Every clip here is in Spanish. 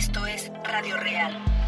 Esto es Radio Real.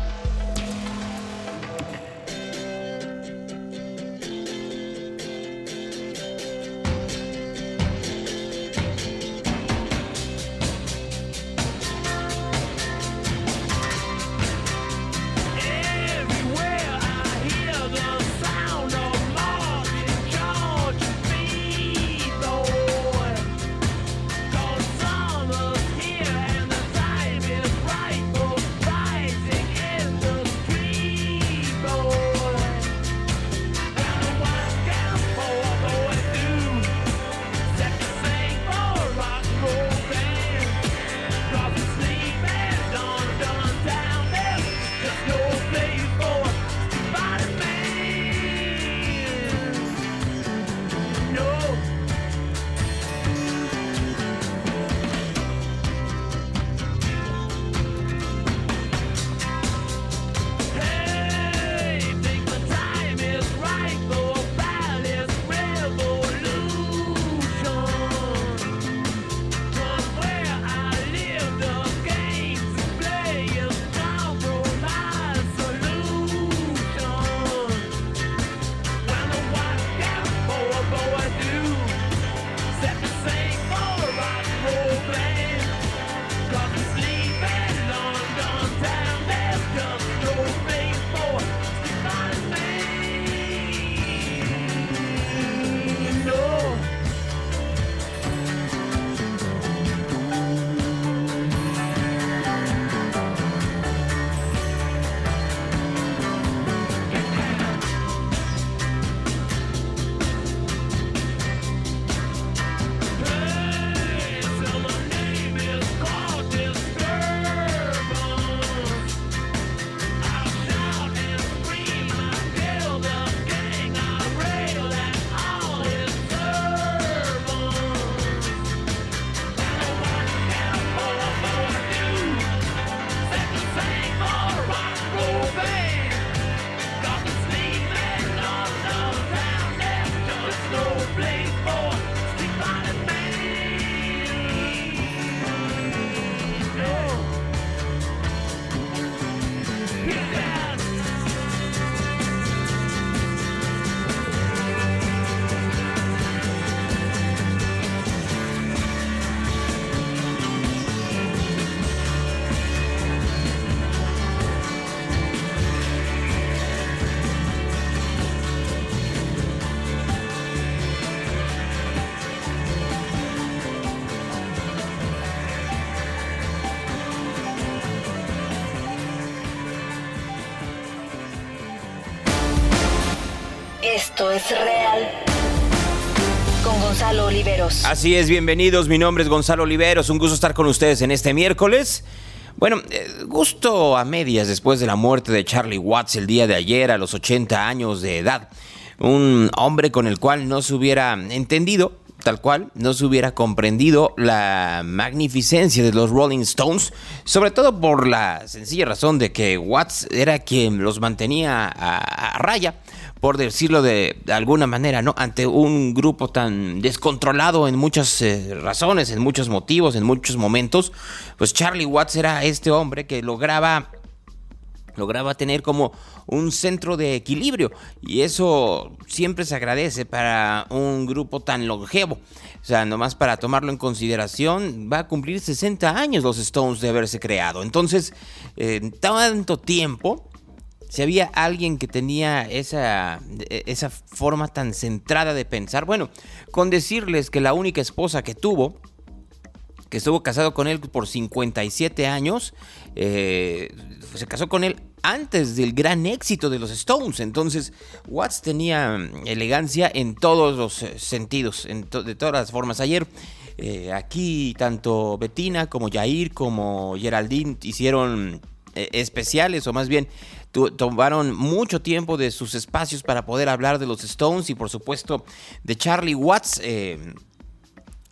Esto es real. Con Gonzalo Oliveros. Así es, bienvenidos. Mi nombre es Gonzalo Oliveros. Un gusto estar con ustedes en este miércoles. Bueno, eh, gusto a medias después de la muerte de Charlie Watts el día de ayer a los 80 años de edad. Un hombre con el cual no se hubiera entendido tal cual, no se hubiera comprendido la magnificencia de los Rolling Stones, sobre todo por la sencilla razón de que Watts era quien los mantenía a, raya por decirlo de, alguna manera, ¿no? Ante un grupo tan descontrolado en muchas eh, razones, en muchos motivos, en muchos momentos, pues Charlie Watts era este hombre que lograba lograba tener como un centro de equilibrio y eso siempre se agradece para un grupo tan longevo. O sea, nomás para tomarlo en consideración, va a cumplir 60 años los Stones de haberse creado. Entonces, en tanto tiempo, si había alguien que tenía esa, esa forma tan centrada de pensar, bueno, con decirles que la única esposa que tuvo, que estuvo casado con él por 57 años, eh, se casó con él antes del gran éxito de los Stones. Entonces, Watts tenía elegancia en todos los eh, sentidos, en de todas las formas. Ayer, eh, aquí, tanto Bettina como Jair como Geraldine hicieron especiales, o más bien tomaron mucho tiempo de sus espacios para poder hablar de los Stones y por supuesto de Charlie Watts. Eh,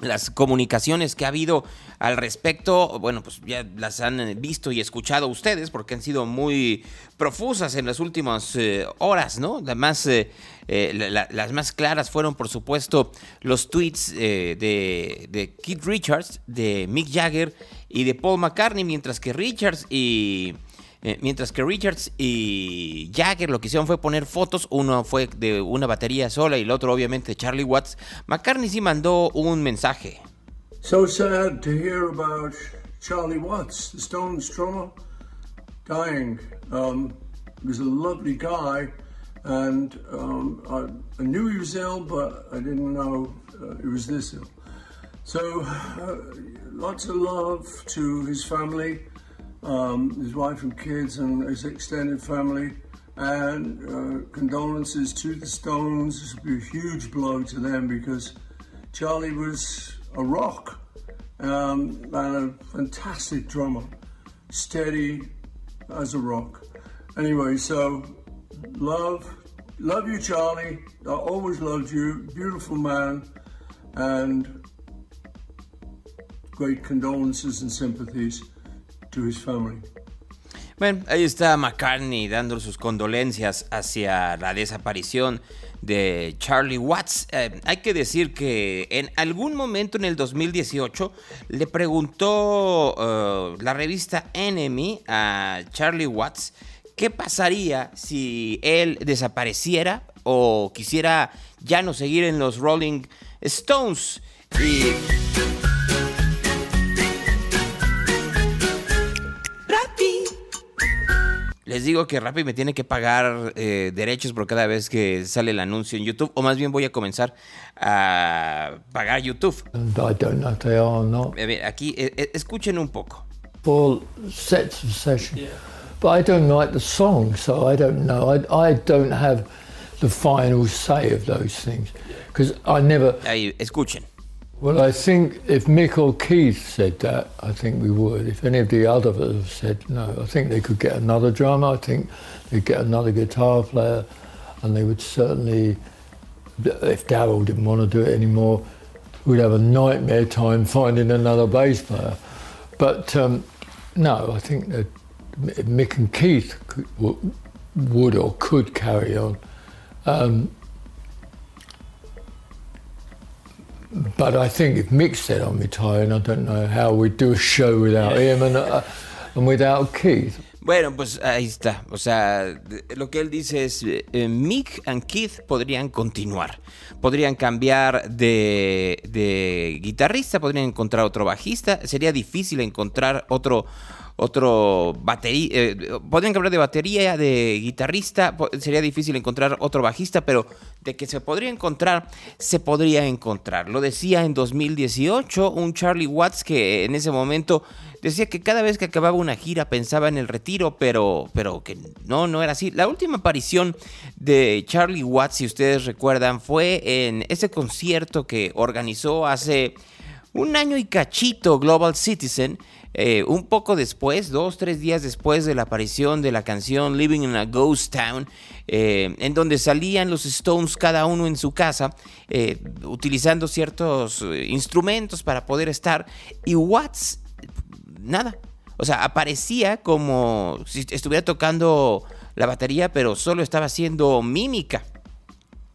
las comunicaciones que ha habido al respecto, bueno, pues ya las han visto y escuchado ustedes porque han sido muy profusas en las últimas eh, horas, ¿no? Eh, eh, las más claras fueron, por supuesto, los tweets de, de Keith Richards, de Mick Jagger y de Paul McCartney, mientras que Richards y eh, mientras que Richards y Jagger lo que hicieron fue poner fotos, uno fue de una batería sola y el otro obviamente Charlie Watts. McCartney sí mandó un mensaje. So sad to hear about Charlie Watts, the Stones drummer, dying. Um, he was a lovely guy, and um, I, I, knew he was ill, but I didn't know uh, he was this ill. So, uh, lots of love to his family. Um, his wife and kids and his extended family. And uh, condolences to the Stones. This would be a huge blow to them because Charlie was a rock um, and a fantastic drummer, steady as a rock. Anyway, so love, love you, Charlie. I always loved you. Beautiful man, and great condolences and sympathies. Bueno, ahí está McCartney dando sus condolencias hacia la desaparición de Charlie Watts. Eh, hay que decir que en algún momento en el 2018 le preguntó eh, la revista Enemy a Charlie Watts qué pasaría si él desapareciera o quisiera ya no seguir en los Rolling Stones. Y Les digo que Rappi me tiene que pagar eh, derechos por cada vez que sale el anuncio en YouTube, o más bien voy a comenzar a pagar YouTube. I don't know if they are or not. A ver, aquí, eh, escuchen un poco. Full sets of session. Yeah. But I don't like the song, so I don't know. I, I don't have the final say of those things. Because I never... Ahí, escuchen. Well, I think if Mick or Keith said that, I think we would. If any of the other others said no, I think they could get another drummer. I think they'd get another guitar player, and they would certainly, if Darryl didn't want to do it anymore, we'd have a nightmare time finding another bass player. But um, no, I think that Mick and Keith could, would or could carry on. Um, But I think if Mick said I'm retiring, I don't know how we'd do a show without him and, uh, and without Keith. Bueno, pues ahí está. O sea, lo que él dice es, eh, Mick and Keith podrían continuar. Podrían cambiar de, de guitarrista, podrían encontrar otro bajista. Sería difícil encontrar otro otro batería, eh, podrían hablar de batería, de guitarrista, sería difícil encontrar otro bajista, pero de que se podría encontrar, se podría encontrar. Lo decía en 2018 un Charlie Watts que en ese momento decía que cada vez que acababa una gira pensaba en el retiro, pero, pero que no, no era así. La última aparición de Charlie Watts, si ustedes recuerdan, fue en ese concierto que organizó hace un año y cachito Global Citizen eh, un poco después, dos, tres días después de la aparición de la canción Living in a Ghost Town, eh, en donde salían los Stones cada uno en su casa, eh, utilizando ciertos instrumentos para poder estar, y Watts, nada. O sea, aparecía como si estuviera tocando la batería, pero solo estaba haciendo mímica,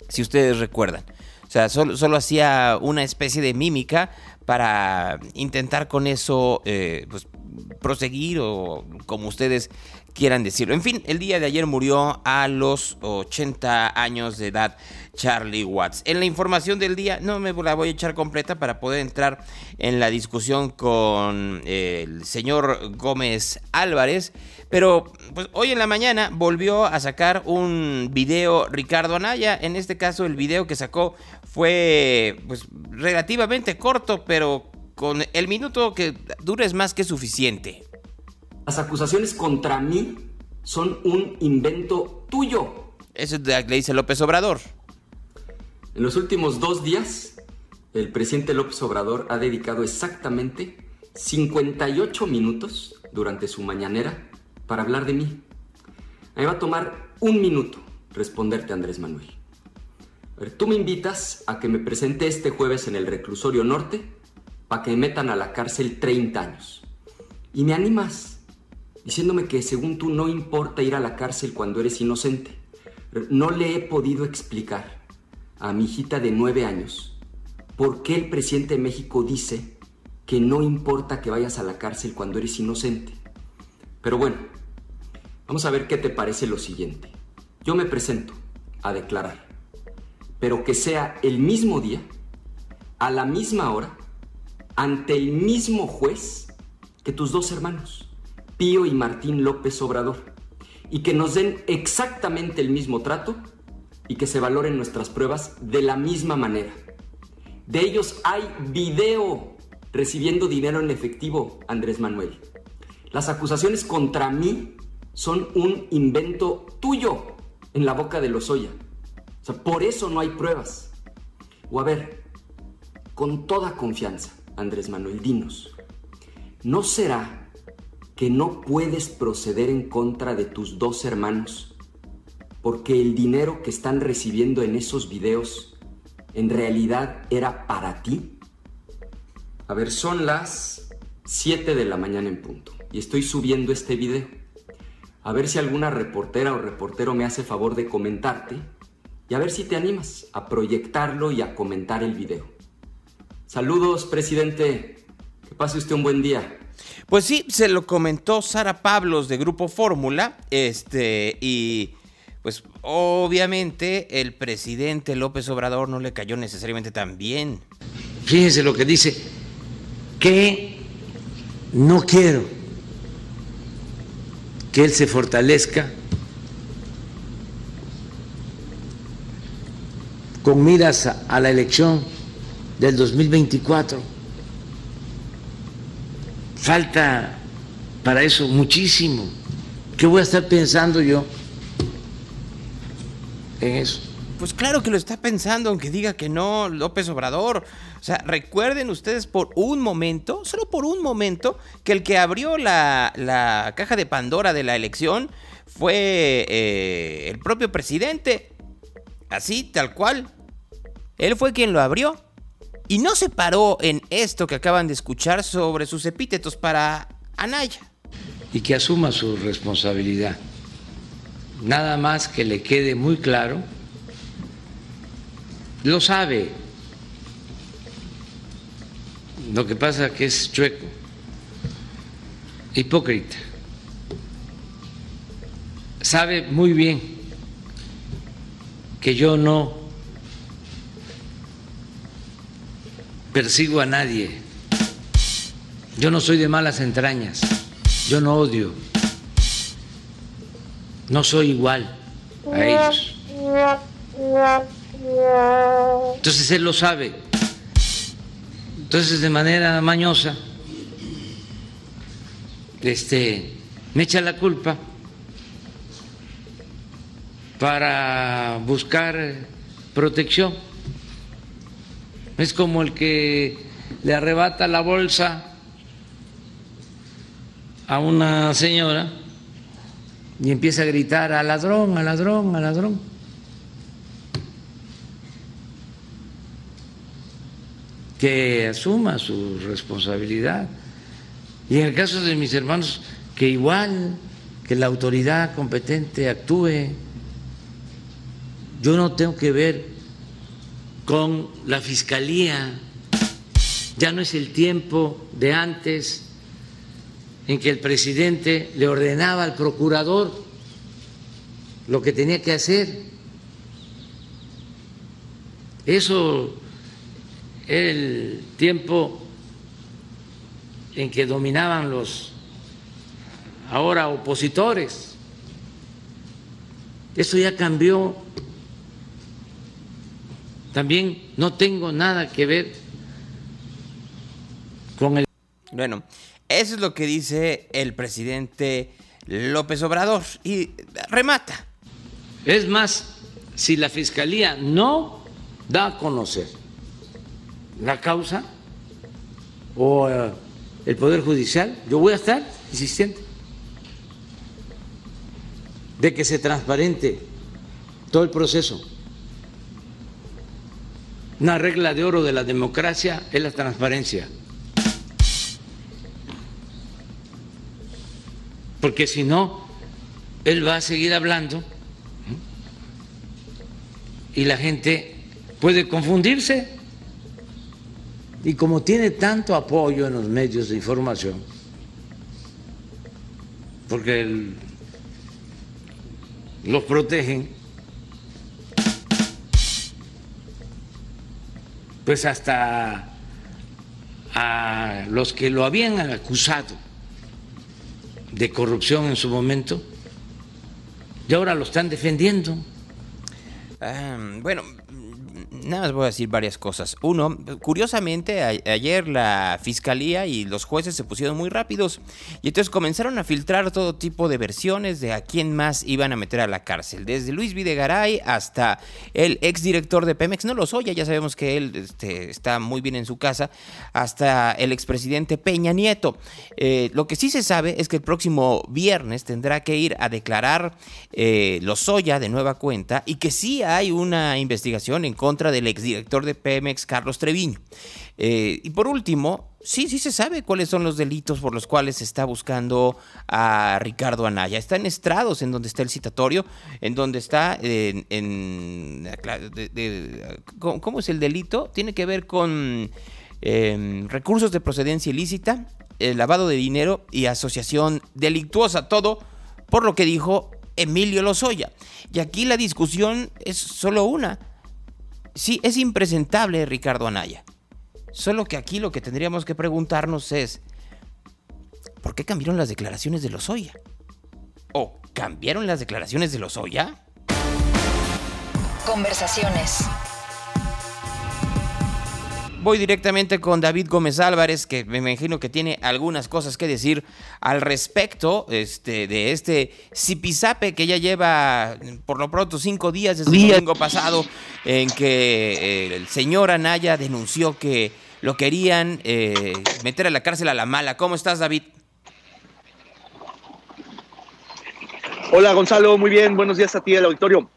si ustedes recuerdan. O sea, solo, solo hacía una especie de mímica para intentar con eso eh, pues, proseguir o como ustedes quieran decirlo. En fin, el día de ayer murió a los 80 años de edad Charlie Watts. En la información del día, no me la voy a echar completa para poder entrar en la discusión con el señor Gómez Álvarez, pero pues, hoy en la mañana volvió a sacar un video Ricardo Anaya, en este caso el video que sacó fue pues relativamente corto, pero con el minuto que dura es más que suficiente. Las acusaciones contra mí son un invento tuyo. Eso le dice López Obrador. En los últimos dos días, el presidente López Obrador ha dedicado exactamente 58 minutos durante su mañanera para hablar de mí. me va a tomar un minuto responderte, Andrés Manuel. A tú me invitas a que me presente este jueves en el reclusorio norte para que me metan a la cárcel 30 años. Y me animas diciéndome que según tú no importa ir a la cárcel cuando eres inocente. No le he podido explicar a mi hijita de 9 años por qué el presidente de México dice que no importa que vayas a la cárcel cuando eres inocente. Pero bueno, vamos a ver qué te parece lo siguiente. Yo me presento a declarar, pero que sea el mismo día, a la misma hora, ante el mismo juez que tus dos hermanos, Pío y Martín López Obrador, y que nos den exactamente el mismo trato y que se valoren nuestras pruebas de la misma manera. De ellos hay video recibiendo dinero en efectivo, Andrés Manuel. Las acusaciones contra mí son un invento tuyo en la boca de Lozoya. O sea, por eso no hay pruebas. O a ver, con toda confianza, Andrés Manuel, dinos, ¿no será que no puedes proceder en contra de tus dos hermanos porque el dinero que están recibiendo en esos videos en realidad era para ti? A ver, son las 7 de la mañana en punto y estoy subiendo este video. A ver si alguna reportera o reportero me hace favor de comentarte y a ver si te animas a proyectarlo y a comentar el video. Saludos, presidente. Que pase usted un buen día. Pues sí, se lo comentó Sara Pablos de Grupo Fórmula, este, y pues obviamente el presidente López Obrador no le cayó necesariamente tan bien. Fíjense lo que dice, que no quiero que él se fortalezca con miras a, la elección del 2024. Falta para eso muchísimo. ¿Qué voy a estar pensando yo en eso? Pues claro que lo está pensando, aunque diga que no, López Obrador. O sea, recuerden ustedes por un momento, solo por un momento, que el que abrió la, caja de Pandora de la elección fue eh, el propio presidente. Así, tal cual. Él fue quien lo abrió. Y no se paró en esto que acaban de escuchar sobre sus epítetos para Anaya. Y que asuma su responsabilidad. Nada más que le quede muy claro, lo sabe. Lo que pasa es que es chueco, hipócrita. Sabe muy bien que yo no persigo a nadie. Yo no soy de malas entrañas. Yo no odio. No soy igual a ellos. Entonces él lo sabe. Entonces de manera mañosa este me echa la culpa para buscar protección. Es como el que le arrebata la bolsa a una señora y empieza a gritar a ladrón, a ladrón, a ladrón. Que asuma su responsabilidad. Y en el caso de mis hermanos, que igual que la autoridad competente actúe. Yo no tengo que ver con la fiscalía. Ya no es el tiempo de antes en que el presidente le ordenaba al procurador lo que tenía que hacer. Eso el tiempo en que dominaban los ahora opositores. Eso ya cambió también no tengo nada que ver con el... Bueno, eso es lo que dice el presidente López Obrador y remata. Es más, si la Fiscalía no da a conocer la causa o eh, el Poder Judicial, yo voy a estar insistente de que se transparente todo el proceso. Una regla de oro de la democracia es la transparencia. Porque si no, él va a seguir hablando y la gente puede confundirse. Y como tiene tanto apoyo en los medios de información, porque los protegen, pues hasta a los que lo habían acusado de corrupción en su momento, y ahora lo están defendiendo. Ah, bueno, nada más voy a decir varias cosas. Uno, curiosamente, ayer la fiscalía y los jueces se pusieron muy rápidos y entonces comenzaron a filtrar todo tipo de versiones de a quién más iban a meter a la cárcel. Desde Luis Videgaray hasta el exdirector de Pemex, no lo soy, ya sabemos que él este, está muy bien en su casa, hasta el expresidente Peña Nieto. Eh, lo que sí se sabe es que el próximo viernes tendrá que ir a declarar eh, Lozoya de nueva cuenta y que sí hay una investigación en contra del exdirector de Pemex, Carlos Treviño. Eh, y por último, sí, sí se sabe cuáles son los delitos por los cuales se está buscando a Ricardo Anaya. Está en estrados en donde está el citatorio, en donde está en... ¿Cómo es el delito? Tiene que ver con em, recursos de procedencia ilícita, el lavado de dinero y asociación delictuosa, todo por lo que dijo Emilio Lozoya. Y aquí la discusión es solo una Sí, es impresentable Ricardo Anaya. Solo que aquí lo que tendríamos que preguntarnos es, ¿por qué cambiaron las declaraciones de Lozoya? ¿O cambiaron las declaraciones de Lozoya? Conversaciones voy directamente con David Gómez Álvarez, que me imagino que tiene algunas cosas que decir al respecto este, de este zipizape que ya lleva por lo pronto cinco días desde el domingo pasado, en que eh, el señor Anaya denunció que lo querían eh, meter a la cárcel a la mala. ¿Cómo estás, David? Hola, Gonzalo, muy bien. Buenos días a ti, el auditorio.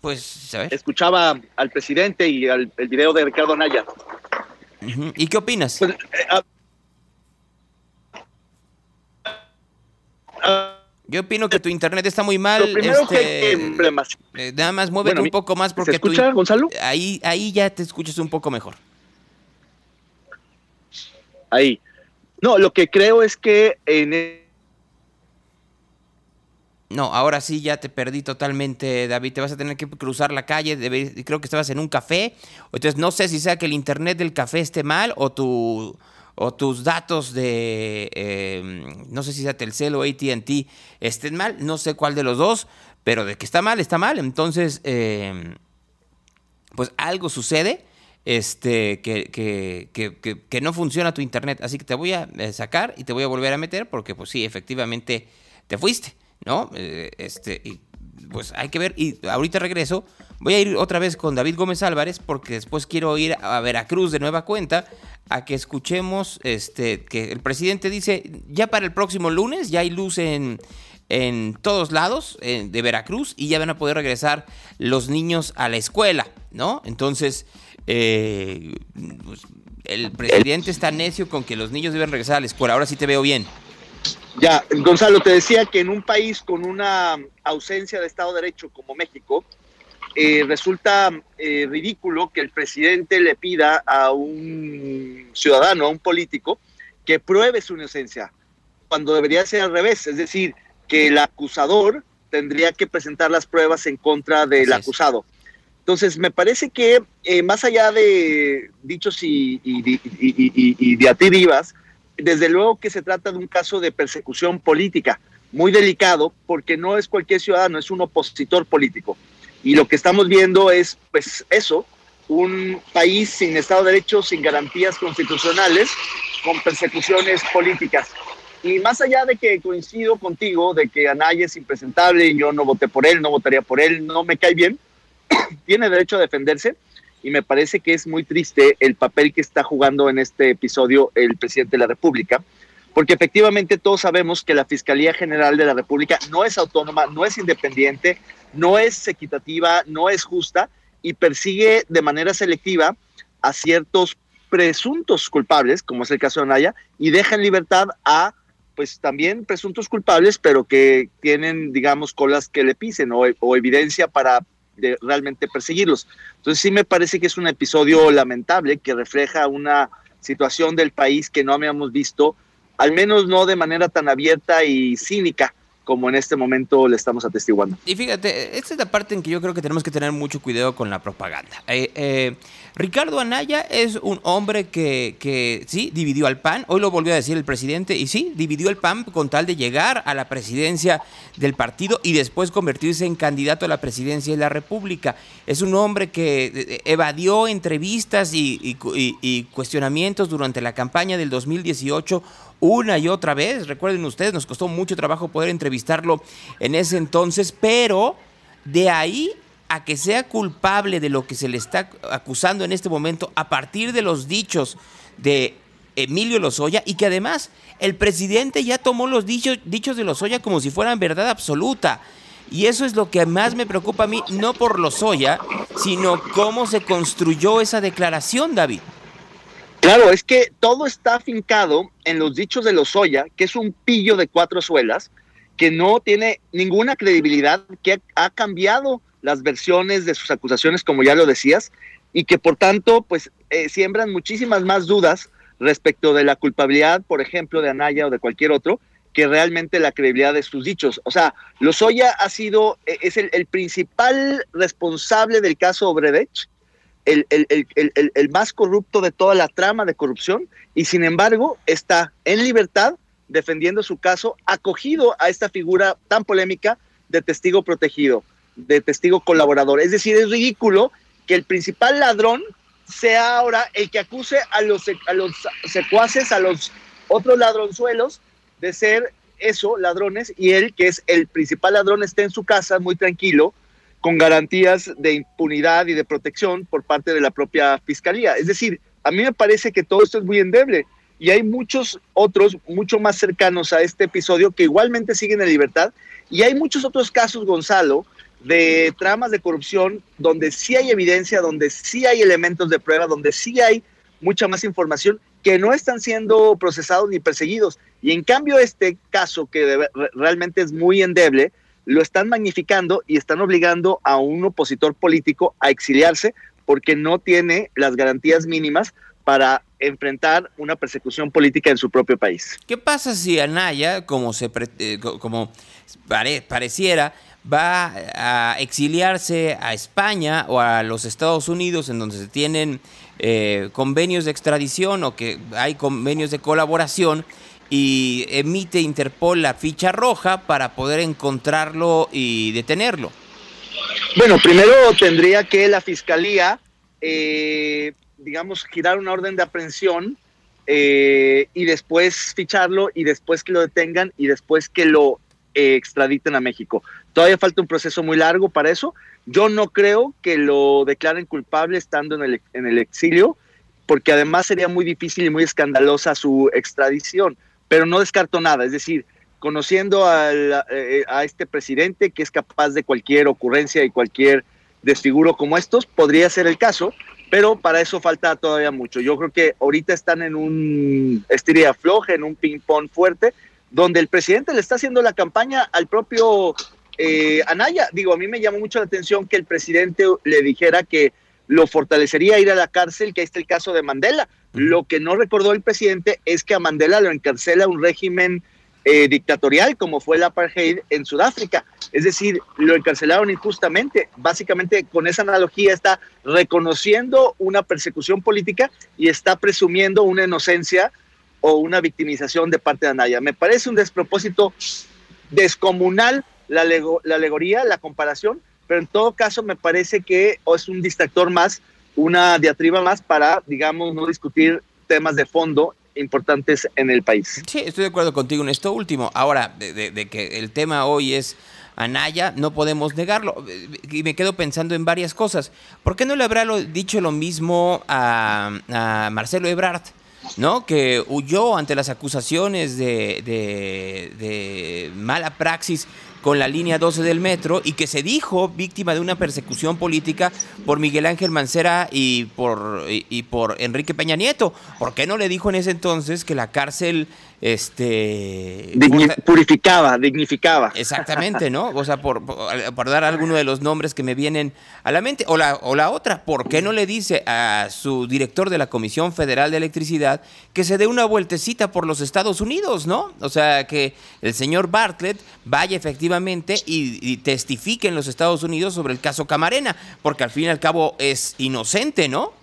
Pues, ¿sabes? Escuchaba al presidente y al, el video de Ricardo Anaya. ¿Y qué opinas? Pues, eh, ah, yo opino que tu internet está muy mal. Este, eh, nada más muévete un poco más porque ¿Se escucha, Gonzalo? Ahí, ahí ya te escuchas un poco mejor. Ahí. No, lo que creo es que en no, ahora sí ya te perdí totalmente, David. Te vas a tener que cruzar la calle. creo que estabas en un café. Entonces no sé si sea que el internet del café esté mal o tu o tus datos de em, no sé si sea Telcel o AT&T estén mal. No sé cuál de los dos, pero de que está mal está mal. Entonces em, pues algo sucede este, que, que, que, que, no funciona tu internet. Así que te voy a eh, sacar y te voy a volver a meter porque pues sí, efectivamente te fuiste. ¿No? Eh, este, y pues hay que ver, y ahorita regreso, voy a ir otra vez con David Gómez Álvarez, porque después quiero ir a Veracruz de nueva cuenta, a que escuchemos este, que el presidente dice, ya para el próximo lunes ya hay luz en, en todos lados de Veracruz y ya van a poder regresar los niños a la escuela, ¿no? Entonces, eh, pues, el presidente está necio con que los niños deben regresar a la escuela. Ahora sí te veo bien. Ya, Gonzalo, te decía que en un país con una ausencia de Estado de Derecho como México, eh, resulta eh, ridículo que el presidente le pida a un ciudadano, a un político, que pruebe su inocencia, cuando debería ser al revés, es decir, que el acusador tendría que presentar las pruebas en contra del acusado. Entonces, me parece que eh, más allá de dichos y, y, y, y diatribas, desde luego que se trata de un caso de persecución política, muy delicado, porque no es cualquier ciudadano, es un opositor político. Y lo que estamos viendo es, pues, eso, un país sin Estado de Derecho, sin garantías constitucionales, con persecuciones políticas. Y más allá de que coincido contigo, de que Anaya es impresentable yo no voté por él, no votaría por él, no me cae bien, tiene derecho a defenderse y me parece que es muy triste el papel que está jugando en este episodio el presidente de la República, porque efectivamente todos sabemos que la Fiscalía General de la República no es autónoma, no es independiente, no es equitativa, no es justa y persigue de manera selectiva a ciertos presuntos culpables, como es el caso de Anaya, y deja en libertad a pues también presuntos culpables, pero que tienen, digamos, colas que le pisen o, evidencia para realmente perseguirlos. Entonces sí me parece que es un episodio lamentable que refleja una situación del país que no habíamos visto, al menos no de manera tan abierta y cínica como en este momento le estamos atestiguando. Y fíjate, esta es la parte en que yo creo que tenemos que tener mucho cuidado con la propaganda. Eh, eh, Ricardo Anaya es un hombre que, sí, dividió al PAN, hoy lo volvió a decir el presidente, y sí, dividió el PAN con tal de llegar a la presidencia del partido y después convertirse en candidato a la presidencia de la República. Es un hombre que eh, evadió entrevistas y cuestionamientos durante la campaña del 2018 una y otra vez. Recuerden ustedes, nos costó mucho trabajo poder entrevistarlo en ese entonces, pero de ahí a que sea culpable de lo que se le está acusando en este momento a partir de los dichos de Emilio Lozoya y que además el presidente ya tomó los dichos, dichos de Lozoya como si fueran verdad absoluta. Y eso es lo que más me preocupa a mí, no por Lozoya, sino cómo se construyó esa declaración, David. Claro, es que todo está afincado en los dichos de Lozoya, que es un pillo de cuatro suelas, que no tiene ninguna credibilidad, que ha cambiado las versiones de sus acusaciones, como ya lo decías, y que por tanto, pues, eh, siembran muchísimas más dudas respecto de la culpabilidad, por ejemplo, de Anaya o de cualquier otro, que realmente la credibilidad de sus dichos. O sea, Lozoya ha sido, eh, es el, el principal responsable del caso Obredech, el, el, más corrupto de toda la trama de corrupción y sin embargo está en libertad defendiendo su caso, acogido a esta figura tan polémica de testigo protegido, de testigo colaborador. Es decir, es ridículo que el principal ladrón sea ahora el que acuse a los, a los secuaces, a los otros ladronzuelos de ser eso, ladrones, y él, que es el principal ladrón, esté en su casa muy tranquilo, con garantías de impunidad y de protección por parte de la propia fiscalía. Es decir, a mí me parece que todo esto es muy endeble y hay muchos otros mucho más cercanos a este episodio que igualmente siguen en libertad y hay muchos otros casos, Gonzalo, de tramas de corrupción donde sí hay evidencia, donde sí hay elementos de prueba, donde sí hay mucha más información que no están siendo procesados ni perseguidos. Y en cambio este caso, que realmente es muy endeble, lo están magnificando y están obligando a un opositor político a exiliarse porque no tiene las garantías mínimas para enfrentar una persecución política en su propio país. ¿Qué pasa si Anaya, como, se eh, como pareciera, va a exiliarse a España o a los Estados Unidos, en donde se tienen eh, convenios de extradición o que hay convenios de colaboración? Y emite Interpol la ficha roja para poder encontrarlo y detenerlo. Bueno, primero tendría que la fiscalía, eh, digamos, girar una orden de aprehensión eh, y después ficharlo y después que lo detengan y después que lo eh, extraditen a México. Todavía falta un proceso muy largo para eso. Yo no creo que lo declaren culpable estando en el, en el exilio, porque además sería muy difícil y muy escandalosa su extradición pero no descarto nada, es decir, conociendo eh, a este presidente que es capaz de cualquier ocurrencia y cualquier desfiguro como estos, podría ser el caso, pero para eso falta todavía mucho. Yo creo que ahorita están en un estiria floja, en un ping-pong fuerte, donde el presidente le está haciendo la campaña al propio eh, Anaya. Digo, a mí me llamó mucho la atención que el presidente le dijera que lo fortalecería ir a la cárcel, que ahí está el caso de Mandela. Lo que no recordó el presidente es que a Mandela lo encarcela un régimen eh, dictatorial como fue el apartheid en Sudáfrica. Es decir, lo encarcelaron injustamente. Básicamente con esa analogía está reconociendo una persecución política y está presumiendo una inocencia o una victimización de parte de Anaya. Me parece un despropósito descomunal la, la alegoría, la comparación, pero en todo caso me parece que es un distractor más, una diatriba más para, digamos, no discutir temas de fondo importantes en el país. Sí, estoy de acuerdo contigo en esto último. Ahora, de, que el tema hoy es Anaya, no podemos negarlo. Y me quedo pensando en varias cosas. ¿Por qué no le habrá dicho lo mismo a, Marcelo Ebrard? ¿no? que huyó ante las acusaciones de, de, mala praxis con la línea 12 del metro y que se dijo víctima de una persecución política por Miguel Ángel Mancera y por, y, por Enrique Peña Nieto. ¿Por qué no le dijo en ese entonces que la cárcel este purificaba, dignificaba. Exactamente, ¿no? O sea, por, por, dar alguno de los nombres que me vienen a la mente. O la, o la otra, ¿por qué no le dice a su director de la Comisión Federal de Electricidad que se dé una vueltecita por los Estados Unidos, ¿no? O sea, que el señor Bartlett vaya efectivamente y, y testifique en los Estados Unidos sobre el caso Camarena, porque al fin y al cabo es inocente, ¿no?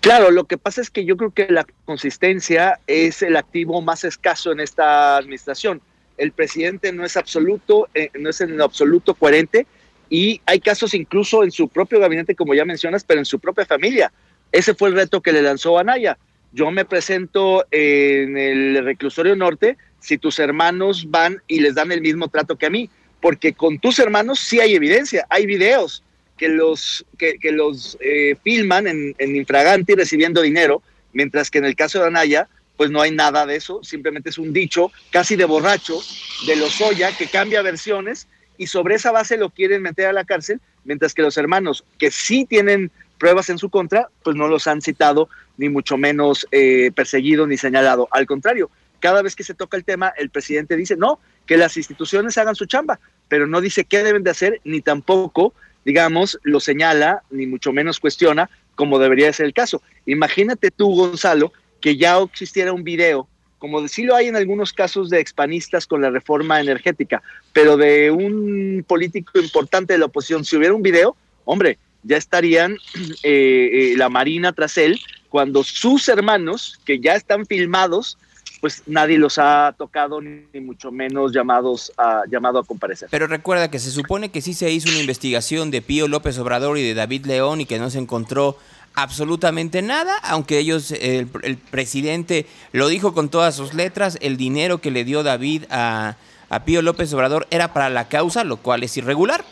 Claro, lo que pasa es que yo creo que la consistencia es el activo más escaso en esta administración. El presidente no es absoluto, eh, no es en absoluto coherente y hay casos incluso en su propio gabinete, como ya mencionas, pero en su propia familia. Ese fue el reto que le lanzó Anaya. Yo me presento en el reclusorio norte si tus hermanos van y les dan el mismo trato que a mí, porque con tus hermanos sí hay evidencia, hay videos, que los, que, los eh, filman en, infraganti recibiendo dinero, mientras que en el caso de Anaya, pues no hay nada de eso, simplemente es un dicho casi de borracho de los Oya que cambia versiones y sobre esa base lo quieren meter a la cárcel, mientras que los hermanos que sí tienen pruebas en su contra, pues no los han citado, ni mucho menos eh, perseguido ni señalado. Al contrario, cada vez que se toca el tema, el presidente dice, no, que las instituciones hagan su chamba, pero no dice qué deben de hacer, ni tampoco digamos, lo señala, ni mucho menos cuestiona, como debería ser el caso. Imagínate tú, Gonzalo, que ya existiera un video, como sí lo hay en algunos casos de expanistas con la reforma energética, pero de un político importante de la oposición, si hubiera un video, hombre, ya estarían eh, eh, la Marina tras él, cuando sus hermanos, que ya están filmados, pues nadie los ha tocado ni, mucho menos llamados a, llamado a comparecer. Pero recuerda que se supone que sí se hizo una investigación de Pío López Obrador y de David León y que no se encontró absolutamente nada, aunque ellos, el, presidente lo dijo con todas sus letras, el dinero que le dio David a, a Pío López Obrador era para la causa, lo cual es irregular.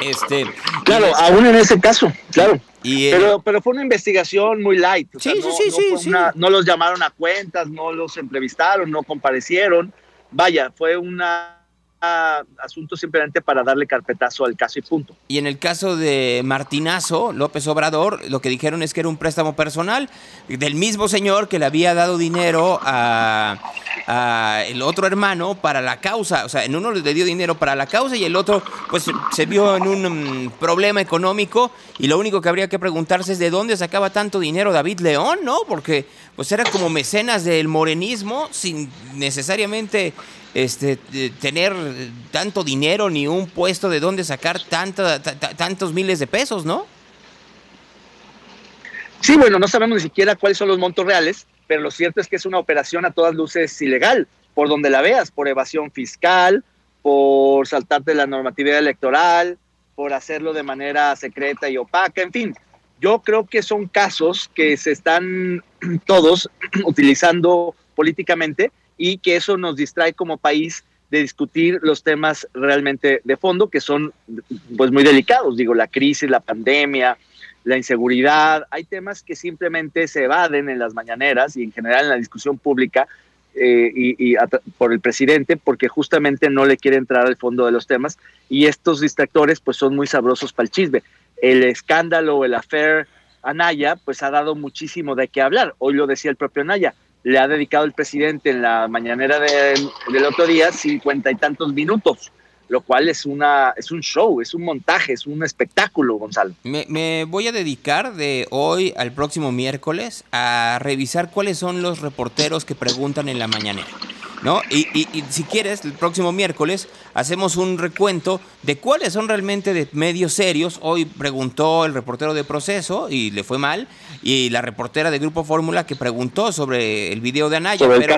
Este, claro, aún en ese caso, claro. Pero, pero fue una investigación muy light. sí, sí, sí, sí, no los llamaron a cuentas, no los entrevistaron, no comparecieron. Vaya, fue una asunto simplemente para darle carpetazo al caso y punto. Y en el caso de Martinazo, López Obrador, lo que dijeron es que era un préstamo personal del mismo señor que le había dado dinero a, el otro hermano para la causa. O sea, en uno le dio dinero para la causa y el otro pues se vio en un mm, problema económico y lo único que habría que preguntarse es de dónde sacaba tanto dinero David León, ¿no? Porque pues era como mecenas del morenismo sin necesariamente este, tener tanto dinero ni un puesto de dónde sacar tantos miles de pesos, ¿no? Sí, bueno, no sabemos ni siquiera cuáles son los montos reales, pero lo cierto es que es una operación a todas luces ilegal, por donde la veas, por evasión fiscal, por saltarte la normatividad electoral, por hacerlo de manera secreta y opaca, en fin. Yo creo que son casos que se están todos utilizando políticamente y que eso nos distrae como país de discutir los temas realmente de fondo que son pues muy delicados, digo, la crisis, la pandemia, la inseguridad, hay temas que simplemente se evaden en las mañaneras y en general en la discusión pública eh, y, por el presidente porque justamente no le quiere entrar al fondo de los temas y estos distractores pues son muy sabrosos para el chisme. El escándalo, el affair Anaya pues ha dado muchísimo de qué hablar. Hoy lo decía el propio Anaya, le ha dedicado el presidente en la mañanera del otro día cincuenta y tantos minutos, lo cual es, una, es un show, es un montaje, es un espectáculo, Gonzalo. Me, me voy a dedicar de hoy al próximo miércoles a revisar cuáles son los reporteros que preguntan en la mañanera. ¿No? Y, y, si quieres, el próximo miércoles hacemos un recuento de cuáles son realmente de medios serios. Hoy preguntó el reportero de proceso y le fue mal, y la reportera de Grupo Fórmula que preguntó sobre el video de Anaya. pero,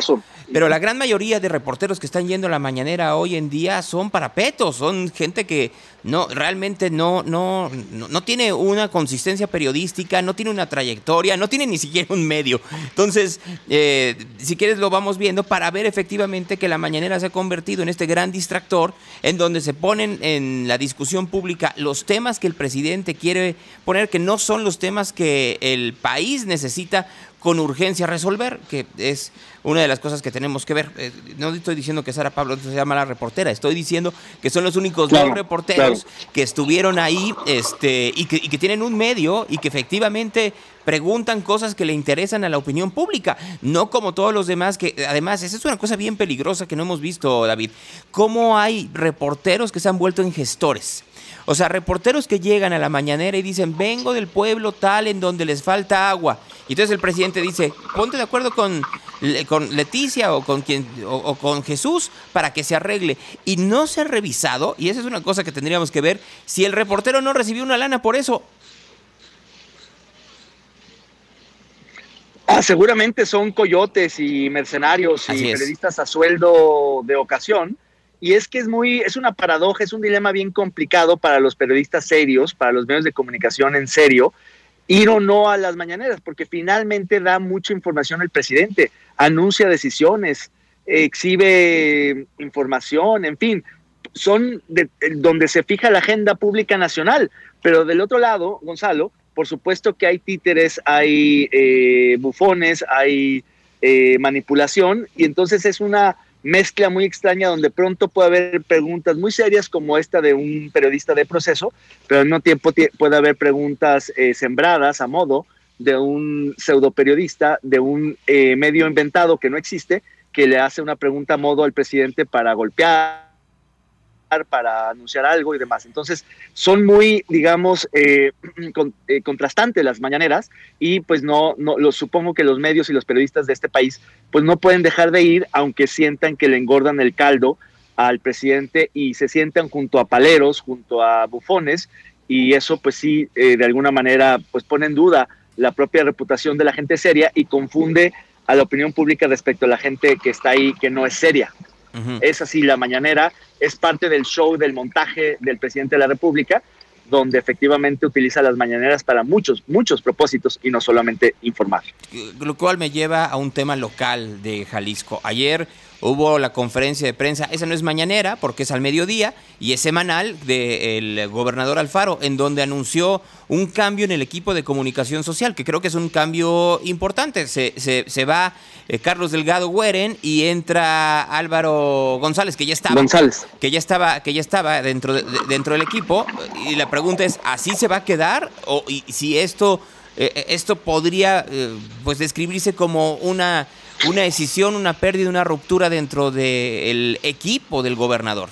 pero la gran mayoría de reporteros que están yendo a la mañanera hoy en día son parapetos, son gente que no realmente no, no, no, tiene una consistencia periodística, no tiene una trayectoria, no tiene ni siquiera un medio. Entonces, eh, si quieres lo vamos viendo para ver efectivamente que la mañanera se ha convertido en este gran distractor en donde se ponen en la discusión pública los temas que el presidente quiere poner, que no son los temas que el país necesita con urgencia resolver, que es una de las cosas que tenemos que ver. Eh, no estoy diciendo que Sara Pablo se llama la reportera, estoy diciendo que son los únicos dos reporteros que estuvieron ahí este, y, que, y que tienen un medio y que efectivamente preguntan cosas que le interesan a la opinión pública, no como todos los demás que además esa es una cosa bien peligrosa que no hemos visto, David. ¿Cómo hay reporteros que se han vuelto en gestores? O sea, reporteros que llegan a la mañanera y dicen, vengo del pueblo tal en donde les falta agua. Y entonces el presidente dice, ponte de acuerdo con, con Leticia o con, quien, o, con Jesús para que se arregle. Y no se ha revisado, y esa es una cosa que tendríamos que ver, si el reportero no recibió una lana por eso. Ah, seguramente son coyotes y mercenarios y periodistas a sueldo de ocasión y es que es muy, es una paradoja, es un dilema bien complicado para los periodistas serios, para los medios de comunicación en serio, ir o no a las mañaneras, porque finalmente da mucha información el presidente, anuncia decisiones, exhibe información, en fin, son donde se fija la agenda pública nacional. Pero del otro lado, Gonzalo, por supuesto que hay títeres, hay eh, bufones, hay eh, manipulación, y entonces es una mezcla muy extraña donde pronto puede haber preguntas muy serias como esta de un periodista de proceso, pero al mismo tiempo puede haber preguntas eh, sembradas a modo de un pseudo periodista, de un eh, medio inventado que no existe, que le hace una pregunta a modo al presidente para golpear para anunciar algo y demás. Entonces, son muy, digamos, eh, eh, contrastantes las mañaneras y pues no, no, lo, supongo que los medios y los periodistas de este país pues no pueden dejar de ir aunque sientan que le engordan el caldo al presidente y se sientan junto a paleros, junto a bufones y eso pues sí, eh, de alguna manera pues pone en duda la propia reputación de la gente seria y confunde a la opinión pública respecto a la gente que está ahí que no es seria. Es así, la mañanera es parte del show, del montaje del presidente de la República, donde efectivamente utiliza las mañaneras para muchos, muchos propósitos y no solamente informar. Lo cual me lleva a un tema local de Jalisco. Ayer hubo la conferencia de prensa, esa no es mañanera porque es al mediodía y es semanal del gobernador Alfaro, en donde anunció un cambio en el equipo de comunicación social, que creo que es un cambio importante. Se, se, va eh, Carlos Delgado Hueren y entra Álvaro González, que ya estaba, González. Que ya estaba, que ya estaba dentro, dentro del equipo. Y la pregunta es, ¿así se va a quedar? O y si esto, eh, esto podría eh, pues describirse como una una decisión, una pérdida, una ruptura dentro del equipo del gobernador?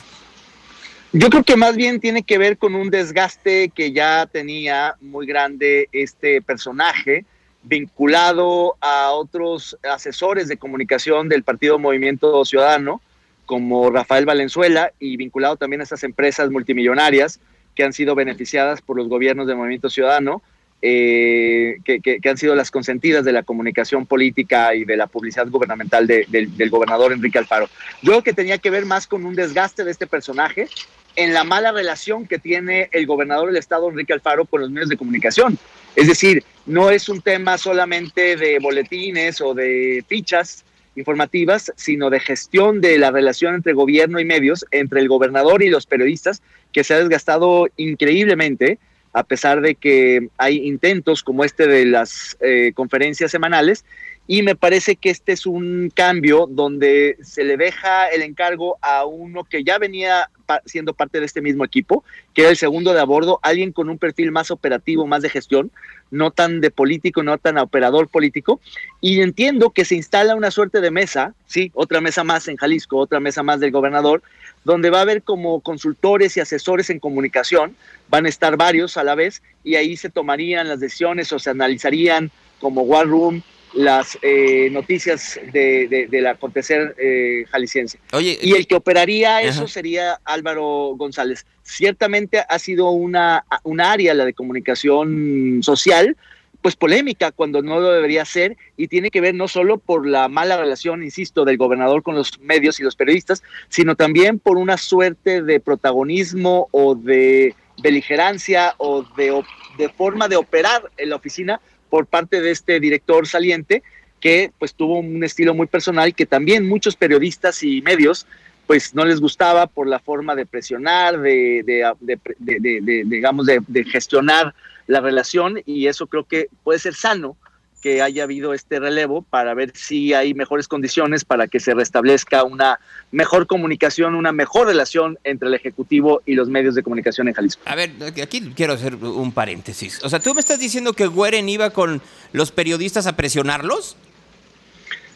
Yo creo que más bien tiene que ver con un desgaste que ya tenía muy grande este personaje vinculado a otros asesores de comunicación del Partido Movimiento Ciudadano, como Rafael Valenzuela, y vinculado también a estas empresas multimillonarias que han sido beneficiadas por los gobiernos del Movimiento Ciudadano, eh, que, han sido las consentidas de la comunicación política y de la publicidad gubernamental del gobernador Enrique Alfaro. Yo que tenía que ver más con un desgaste de este personaje en la mala relación que tiene el gobernador del estado Enrique Alfaro con los medios de comunicación. Es decir, no es un tema solamente de boletines o de fichas informativas, sino de gestión de la relación entre gobierno y medios, entre el gobernador y los periodistas, que se ha desgastado increíblemente a pesar de que hay intentos como este de las eh, conferencias semanales. Y me parece que este es un cambio donde se le deja el encargo a uno que ya venía siendo parte de este mismo equipo, que era el segundo de a bordo, alguien con un perfil más operativo, más de gestión, no tan de político, no tan operador político. Y entiendo que se instala una suerte de mesa, sí, otra mesa más en Jalisco, otra mesa más del gobernador, donde va a haber como consultores y asesores en comunicación, van a estar varios a la vez y ahí se tomarían las decisiones o se analizarían como War Room las eh, noticias de, del acontecer eh, jalisciense. y el que operaría eso sería Álvaro González. Ciertamente ha sido una, una área, la de comunicación social, pues polémica cuando no lo debería ser y tiene que ver no solo por la mala relación, insisto, del gobernador con los medios y los periodistas, sino también por una suerte de protagonismo o de beligerancia o de, de forma de operar en la oficina por parte de este director saliente que pues tuvo un estilo muy personal que también muchos periodistas y medios pues no les gustaba por la forma de presionar, de, de, digamos, de, gestionar la relación y eso creo que puede ser sano que haya habido este relevo para ver si hay mejores condiciones para que se restablezca una mejor comunicación, una mejor relación entre el Ejecutivo y los medios de comunicación en Jalisco. A ver, aquí quiero hacer un paréntesis. O sea, ¿tú me estás diciendo que Güeren iba con los periodistas a presionarlos?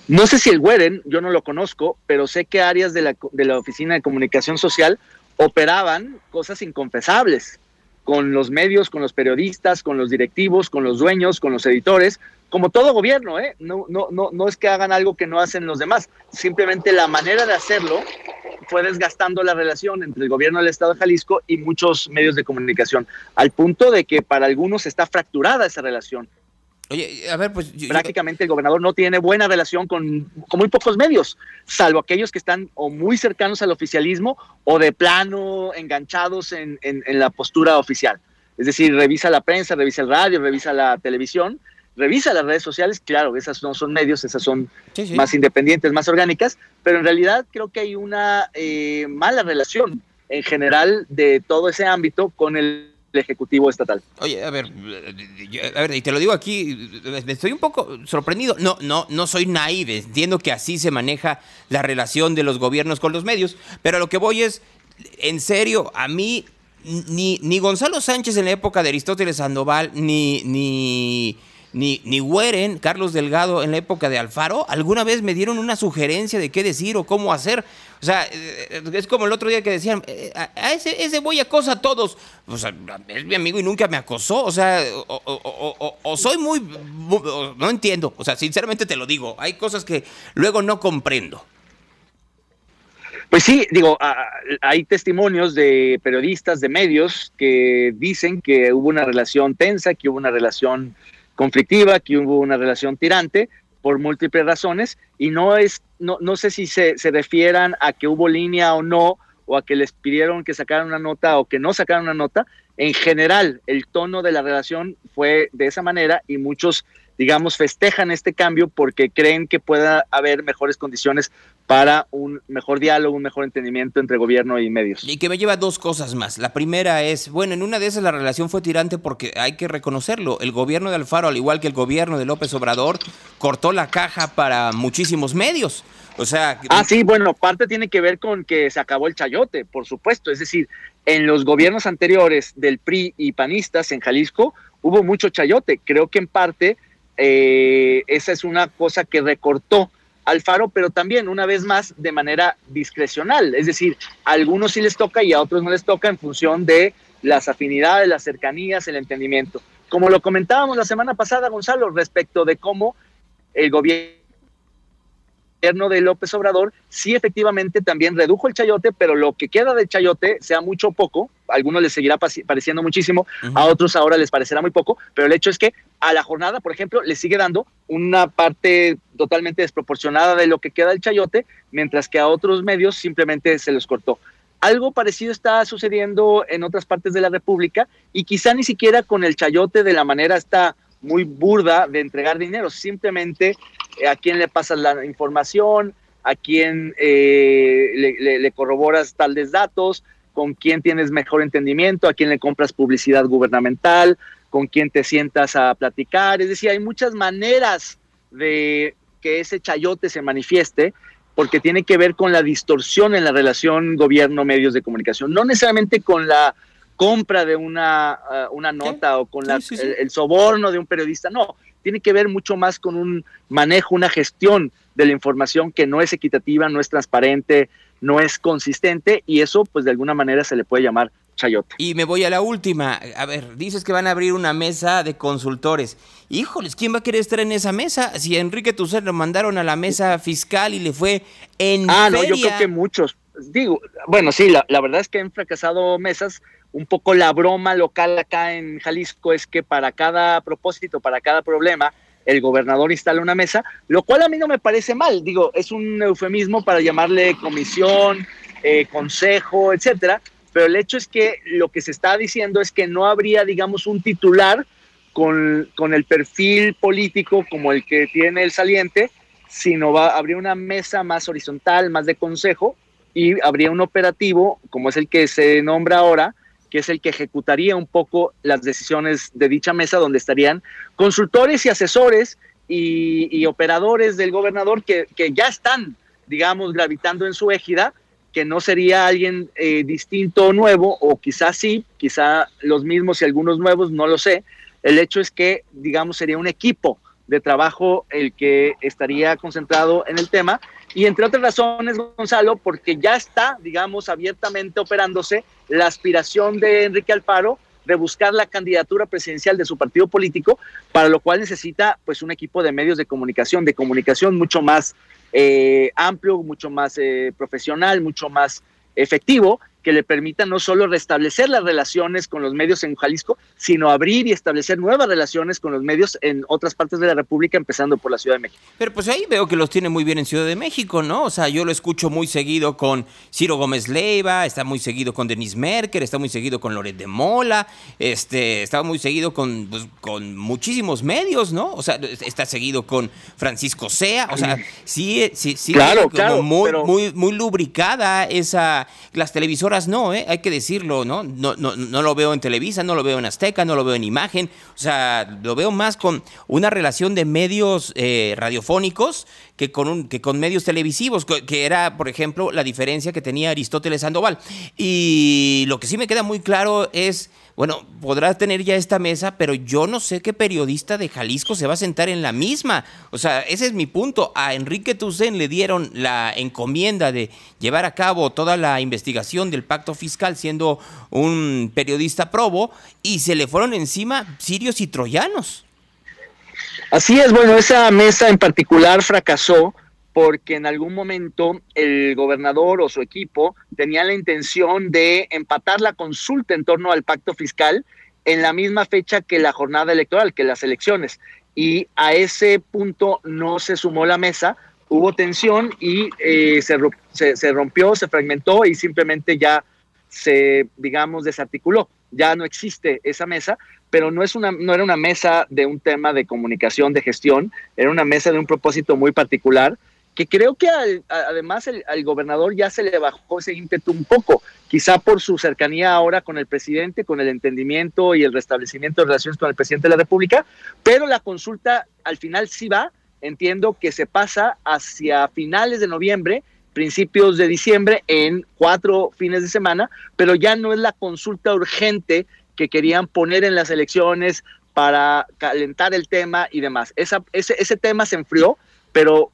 No sé si el Güeren, yo no lo conozco, pero sé que áreas de la, de la Oficina de Comunicación Social operaban cosas inconfesables con los medios, con los periodistas, con los directivos, con los dueños, con los editores, como todo gobierno, ¿eh? No, no, no, no es que hagan algo que no hacen los demás, simplemente la manera de hacerlo fue desgastando la relación entre el gobierno del Estado de Jalisco y muchos medios de comunicación, al punto de que para algunos está fracturada esa relación. Oye, a ver, pues... Prácticamente el gobernador no tiene buena relación con, con, muy pocos medios, salvo aquellos que están o muy cercanos al oficialismo o de plano enganchados en, en, en la postura oficial. Es decir, revisa la prensa, revisa el radio, revisa la televisión, revisa las redes sociales, claro, esas no son medios, esas son sí, sí. más independientes, más orgánicas, pero en realidad creo que hay una eh, mala relación en general de todo ese ámbito con el Ejecutivo Estatal. Oye, a ver, a ver, y te lo digo aquí, estoy un poco sorprendido. No, no, no soy naive, entiendo que así se maneja la relación de los gobiernos con los medios, pero a lo que voy es, en serio, a mí ni, ni Gonzalo Sánchez en la época de Aristóteles Sandoval, ni, ni, ni, ni Carlos Delgado en la época de Alfaro, alguna vez me dieron una sugerencia de qué decir o cómo hacer. O sea, es como el otro día que decían, a ese, ese voy acosa a todos. O sea, es mi amigo y nunca me acosó. O sea, o, o soy muy, No entiendo. O sea, sinceramente te lo digo. Hay cosas que luego no comprendo. Pues sí, digo, hay testimonios de periodistas, de medios, que dicen que hubo una relación tensa, que hubo una relación conflictiva, que hubo una relación tirante por múltiples razones y no es no, no sé si se, se refieran a que hubo línea o no o a que les pidieron que sacaran una nota o que no sacaran una nota. En general, el tono de la relación fue de esa manera y muchos, digamos, festejan este cambio porque creen que pueda haber mejores condiciones para un mejor diálogo, un mejor entendimiento entre gobierno y medios. Y que me lleva dos cosas más. La primera es, bueno, en una de esas la relación fue tirante porque hay que reconocerlo. El gobierno de Alfaro, al igual que el gobierno de López Obrador, cortó la caja para muchísimos medios. O sea, ah, sí, bueno, parte tiene que ver con que se acabó el chayote, por supuesto. Es decir, en los gobiernos anteriores del PRI y panistas en Jalisco hubo mucho chayote. Creo que en parte eh, esa es una cosa que recortó Alfaro, pero también, una vez más, de manera discrecional. Es decir, a algunos sí les toca y a otros no les toca en función de las afinidades, las cercanías, el entendimiento. Como lo comentábamos la semana pasada, Gonzalo, respecto de cómo el gobierno de López Obrador sí efectivamente también redujo el chayote, pero lo que queda del chayote, sea mucho o poco, a algunos les seguirá pareciendo muchísimo, uh -huh. a otros ahora les parecerá muy poco, pero el hecho es que a la jornada, por ejemplo, le sigue dando una parte totalmente desproporcionada de lo que queda del chayote, mientras que a otros medios simplemente se los cortó. Algo parecido está sucediendo en otras partes de la República y quizá ni siquiera con el chayote de la manera está muy burda de entregar dinero, simplemente eh, a quién le pasas la información, a quién eh, le, le, corroboras tales datos, con quién tienes mejor entendimiento, a quién le compras publicidad gubernamental, con quién te sientas a platicar. Es decir, hay muchas maneras de que ese chayote se manifieste porque tiene que ver con la distorsión en la relación gobierno-medios de comunicación, no necesariamente con la compra de una, uh, una nota o con la, sí, sí, el, el, soborno de un periodista, no, tiene que ver mucho más con un manejo, una gestión de la información que no es equitativa, no es transparente, no es consistente y eso pues de alguna manera se le puede llamar chayote. Y me voy a la última. A ver, dices que van a abrir una mesa de consultores. Híjoles, ¿quién va a querer estar en esa mesa? Si a Enrique Tucer lo mandaron a la mesa fiscal y le fue en Ah, feria. no, yo creo que muchos. Digo, bueno, sí, la, la verdad es que han fracasado mesas un poco la broma local acá en Jalisco es que para cada propósito, para cada problema, el gobernador instala una mesa, lo cual a mí no me parece mal, digo, es un eufemismo para llamarle comisión, eh, consejo, etcétera, pero el hecho es que lo que se está diciendo es que no habría, digamos, un titular con, con el perfil político como el que tiene el saliente, sino va, habría una mesa más horizontal, más de consejo, y habría un operativo, como es el que se nombra ahora, que es el que ejecutaría un poco las decisiones de dicha mesa, donde estarían consultores y asesores y, operadores del gobernador que, que, ya están, digamos, gravitando en su égida, que no sería alguien eh, distinto o nuevo, o quizás sí, quizá los mismos y algunos nuevos, no lo sé. El hecho es que, digamos, sería un equipo de trabajo el que estaría concentrado en el tema. Y entre otras razones, Gonzalo, porque ya está, digamos, abiertamente operándose la aspiración de Enrique Alfaro de buscar la candidatura presidencial de su partido político, para lo cual necesita pues un equipo de medios de comunicación, de comunicación mucho más eh, amplio, mucho más eh, profesional, mucho más efectivo que le permita no solo restablecer las relaciones con los medios en Jalisco, sino abrir y establecer nuevas relaciones con los medios en otras partes de la República, empezando por la Ciudad de México. Pero pues ahí veo que los tiene muy bien en Ciudad de México, ¿no? O sea, yo lo escucho muy seguido con Ciro Gómez Leiva, está muy seguido con Denis Merker, está muy seguido con Loret de Mola, este, está muy seguido con, pues, con muchísimos medios, ¿no? O sea, está seguido con Francisco Sea, o sea, sí, sí, sí, claro, claro, muy, muy, muy lubricada esa, las televisoras no, ¿eh? hay que decirlo, ¿no? No, ¿no? no lo veo en Televisa, no lo veo en Azteca, no lo veo en Imagen, o sea, lo veo más con una relación de medios eh, radiofónicos que con, un, que con medios televisivos, que era, por ejemplo, la diferencia que tenía Aristóteles Sandoval. Y lo que sí me queda muy claro es bueno, podrás tener ya esta mesa, pero yo no sé qué periodista de Jalisco se va a sentar en la misma. O sea, ese es mi punto. A Enrique Tucen le dieron la encomienda de llevar a cabo toda la investigación del pacto fiscal siendo un periodista probo y se le fueron encima sirios y troyanos. Así es, bueno, esa mesa en particular fracasó porque en algún momento el gobernador o su equipo tenía la intención de empatar la consulta en torno al pacto fiscal en la misma fecha que la jornada electoral, que las elecciones. Y a ese punto no se sumó la mesa, hubo tensión y eh, se, se rompió, se fragmentó y simplemente ya se, digamos, desarticuló. Ya no existe esa mesa, pero no, es una, no era una mesa de un tema de comunicación, de gestión, era una mesa de un propósito muy particular que creo que además al gobernador ya se le bajó ese ímpetu un poco, quizá por su cercanía ahora con el presidente, con el entendimiento y el restablecimiento de relaciones con el presidente de la República, pero la consulta al final sí va, entiendo que se pasa hacia finales de noviembre, principios de diciembre, en cuatro fines de semana, pero ya no es la consulta urgente que querían poner en las elecciones para calentar el tema y demás. Esa, ese, ese tema se enfrió pero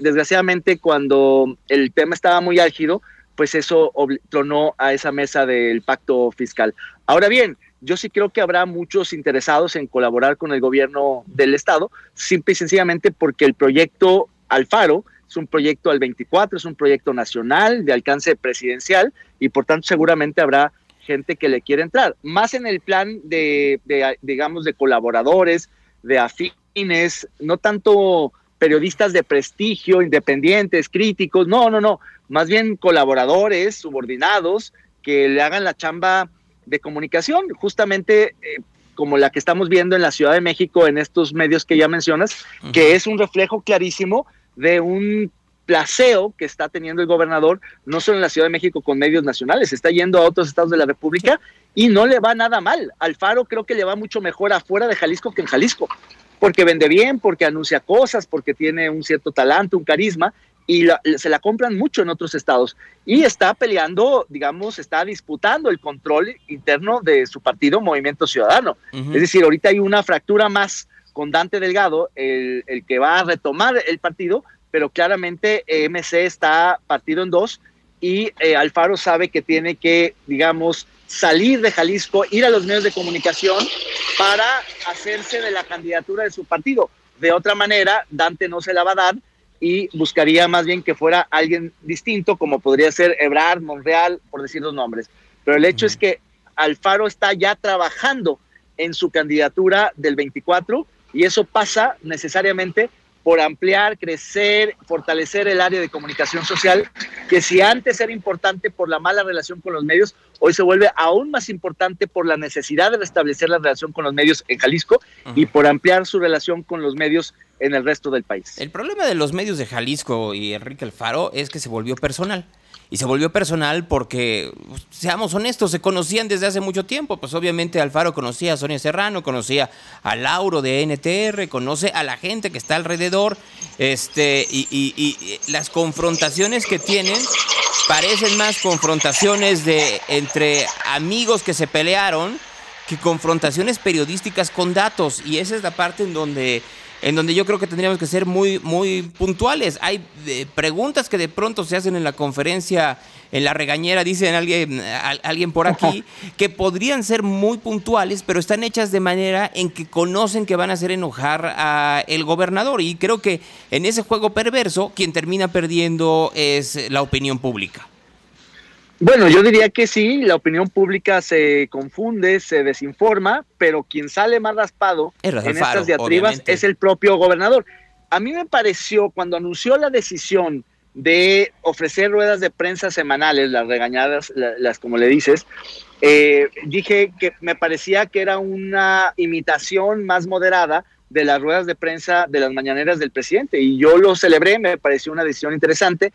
desgraciadamente cuando el tema estaba muy álgido, pues eso tronó a esa mesa del pacto fiscal. Ahora bien, yo sí creo que habrá muchos interesados en colaborar con el gobierno del estado, simple y sencillamente porque el proyecto Alfaro es un proyecto al 24, es un proyecto nacional de alcance presidencial y por tanto seguramente habrá gente que le quiere entrar, más en el plan de, de digamos, de colaboradores, de afines, no tanto periodistas de prestigio, independientes, críticos, no, no, no, más bien colaboradores, subordinados, que le hagan la chamba de comunicación, justamente eh, como la que estamos viendo en la Ciudad de México en estos medios que ya mencionas, que es un reflejo clarísimo de un placeo que está teniendo el gobernador, no solo en la Ciudad de México con medios nacionales, está yendo a otros estados de la República y no le va nada mal. Alfaro creo que le va mucho mejor afuera de Jalisco que en Jalisco porque vende bien, porque anuncia cosas, porque tiene un cierto talento, un carisma, y se la compran mucho en otros estados. Y está peleando, digamos, está disputando el control interno de su partido Movimiento Ciudadano. Es decir, ahorita hay una fractura más con Dante Delgado, el, que va a retomar el partido, pero claramente MC está partido en dos y eh, Alfaro sabe que tiene que, digamos, salir de Jalisco, ir a los medios de comunicación para hacerse de la candidatura de su partido. De otra manera, Dante no se la va a dar y buscaría más bien que fuera alguien distinto, como podría ser Ebrard, Monreal, por decir los nombres. Pero el hecho es que Alfaro está ya trabajando en su candidatura del 24 y eso pasa necesariamente por ampliar, crecer, fortalecer el área de comunicación social, que si antes era importante por la mala relación con los medios, hoy se vuelve aún más importante por la necesidad de restablecer la relación con los medios en Jalisco y por ampliar su relación con los medios en el resto del país. El problema de los medios de Jalisco y Enrique Alfaro es que se volvió personal. Y se volvió personal porque, pues, seamos honestos, se conocían desde hace mucho tiempo. Pues obviamente Alfaro conocía a Sonia Serrano, conocía a Lauro de NTR, conoce a la gente que está alrededor. Este, y, y- las confrontaciones que tienen parecen más confrontaciones de entre amigos que se pelearon que confrontaciones periodísticas con datos. Y esa es la parte en donde, en donde yo creo que tendríamos que ser muy, muy puntuales. Hay eh, preguntas que de pronto se hacen en la conferencia, en la regañera, dicen alguien, al- alguien por aquí, que podrían ser muy puntuales, pero están hechas de manera en que conocen que van a hacer enojar a el gobernador. Y creo que en ese juego perverso, quien termina perdiendo es la opinión pública. Bueno, yo diría que sí, la opinión pública se confunde, se desinforma, pero quien sale más raspado Es en Alfaro, estas diatribas obviamente. es el propio gobernador. A mí me pareció cuando anunció la decisión de ofrecer ruedas de prensa semanales, las regañadas, la- las como le dices, eh, dije que me parecía que era una imitación más moderada de las ruedas de prensa de las mañaneras del presidente y yo lo celebré, me pareció una decisión interesante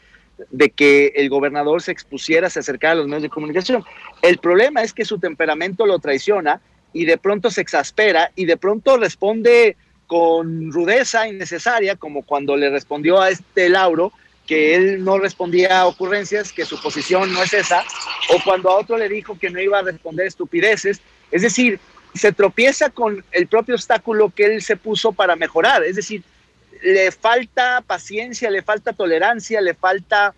de que el gobernador se expusiera, se acercara a los medios de comunicación. El problema es que su temperamento lo traiciona y de pronto se exaspera y de pronto responde con rudeza innecesaria, como cuando le respondió a este Lauro que él no respondía a ocurrencias, que su posición no es esa, o cuando a otro le dijo que no iba a responder estupideces. Es decir, se tropieza con el propio obstáculo que él se puso para mejorar. Es decir, le falta paciencia, le falta tolerancia, le falta,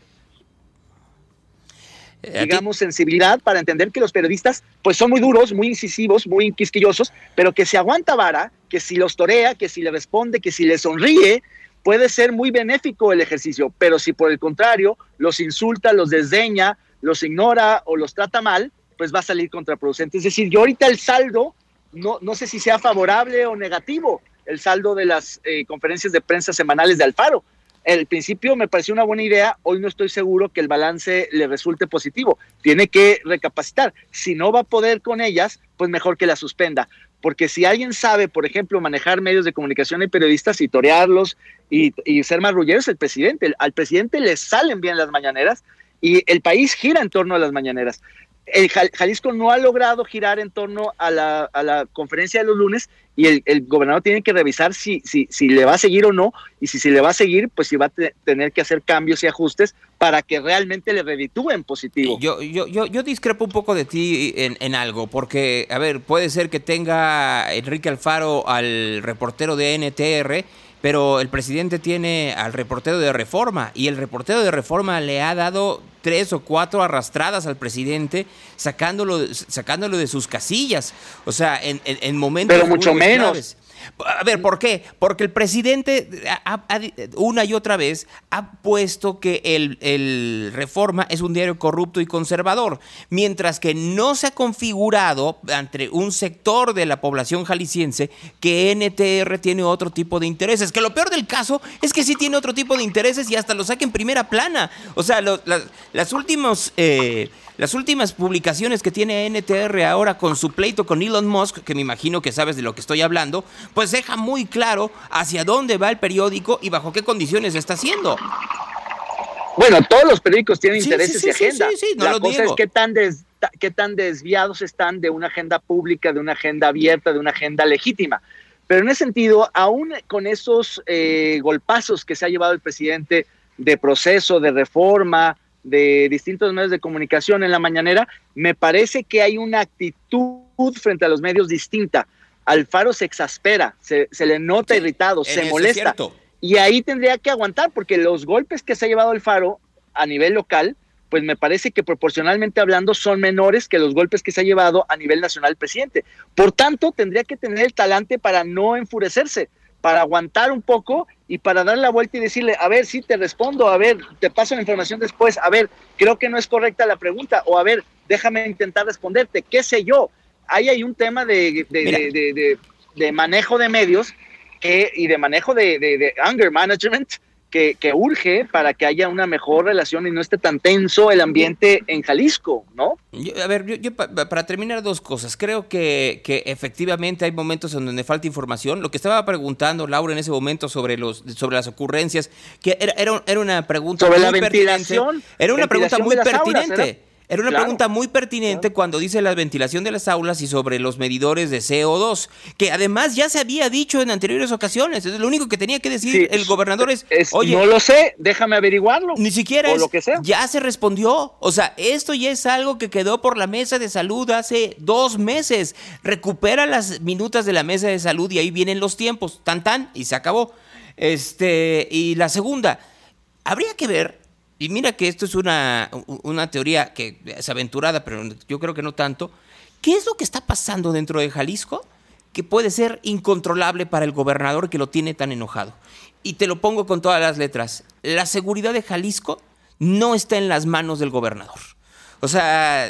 Eh, digamos, sensibilidad para entender que los periodistas, pues son muy duros, muy incisivos, muy quisquillosos, pero que si aguanta vara, que si los torea, que si le responde, que si le sonríe, puede ser muy benéfico el ejercicio. Pero si por el contrario los insulta, los desdeña, los ignora o los trata mal, pues va a salir contraproducente. Es decir, yo ahorita el saldo, no, no sé si sea favorable o negativo, el saldo de las eh, conferencias de prensa semanales de Alfaro. El principio me pareció una buena idea, hoy no estoy seguro que el balance le resulte positivo. Tiene que recapacitar. Si no va a poder con ellas, pues mejor que la suspenda. Porque si alguien sabe, por ejemplo, manejar medios de comunicación y periodistas y torearlos y, y ser marrulleros, el presidente. Al presidente le salen bien las mañaneras y el país gira en torno a las mañaneras. El Jal- Jalisco no ha logrado girar en torno a la, a la conferencia de los lunes y el, gobernador tiene que revisar si, si, si le va a seguir o no y si, si le va a seguir, pues si va a te- tener que hacer cambios y ajustes para que realmente le reditúen positivo. Yo, yo, yo, yo discrepo un poco de ti en, en algo, porque, a ver, puede ser que tenga Enrique Alfaro al reportero de NTR, pero el presidente tiene al reportero de Reforma, y el reportero de Reforma le ha dado tres o cuatro arrastradas al presidente, sacándolo, sacándolo de sus casillas. O sea, en, en, en momentos Pero mucho menos. claves. A ver, ¿por qué? Porque el presidente ha- una y otra vez ha puesto que el, el Reforma es un diario corrupto y conservador, mientras que no se ha configurado ante un sector de la población jalisciense que NTR tiene otro tipo de intereses. Que lo peor del caso es que sí tiene otro tipo de intereses y hasta lo saca en primera plana. O sea, las últimas... eh, las últimas publicaciones que tiene NTR ahora con su pleito con Elon Musk, que me imagino que sabes de lo que estoy hablando, pues deja muy claro hacia dónde va el periódico y bajo qué condiciones está haciendo. Bueno, todos los periódicos tienen Sí, intereses sí, y sí, agenda. sí, sí, no la lo cosa niego. es qué tan, des- qué tan desviados están de una agenda pública, de una agenda abierta, de una agenda legítima. Pero en ese sentido, aún con esos eh, golpazos que se ha llevado el presidente de proceso, de reforma, de distintos medios de comunicación en la mañanera, me parece que hay una actitud frente a los medios distinta. Alfaro se exaspera, se, se le nota Sí, irritado, se molesta. Y ahí tendría que aguantar, porque los golpes que se ha llevado el Faro a nivel local, pues me parece que proporcionalmente hablando son menores que los golpes que se ha llevado a nivel nacional el presidente. Por tanto, tendría que tener el talante para no enfurecerse, para aguantar un poco y para dar la vuelta y decirle, a ver, sí te respondo, a ver, te paso la información después, a ver, creo que no es correcta la pregunta, o a ver, déjame intentar responderte, qué sé yo. Ahí hay un tema de, de, de- manejo de medios que, y de manejo de anger management que, urge para que haya una mejor relación y no esté tan tenso el ambiente en Jalisco, ¿no? a ver, yo, para terminar dos cosas. Creo que, que, efectivamente hay momentos en donde falta información. Lo que estaba preguntando Laura en ese momento sobre los sobre las ocurrencias, que era, era, una pregunta sobre muy la ventilación, Era una pregunta muy pertinente. Era una pregunta muy pertinente cuando dice la ventilación de las aulas y sobre los medidores de CO2, que además ya se había dicho en anteriores ocasiones. Es lo único que tenía que decir el gobernador es, oye, no lo sé, déjame averiguarlo. Ni siquiera es, lo que sea. ya se respondió. O sea, esto ya es algo que quedó por la mesa de salud hace dos meses. Recupera las minutas de la mesa de salud y ahí vienen los tiempos, tan tan y se acabó. Este y la segunda, habría que ver y mira que esto es una, una teoría que es aventurada, pero yo creo que no tanto. ¿Qué es lo que está pasando dentro de Jalisco que puede ser incontrolable para el gobernador que lo tiene tan enojado? Y te lo pongo con todas las letras. La seguridad de Jalisco no está en las manos del gobernador. O sea,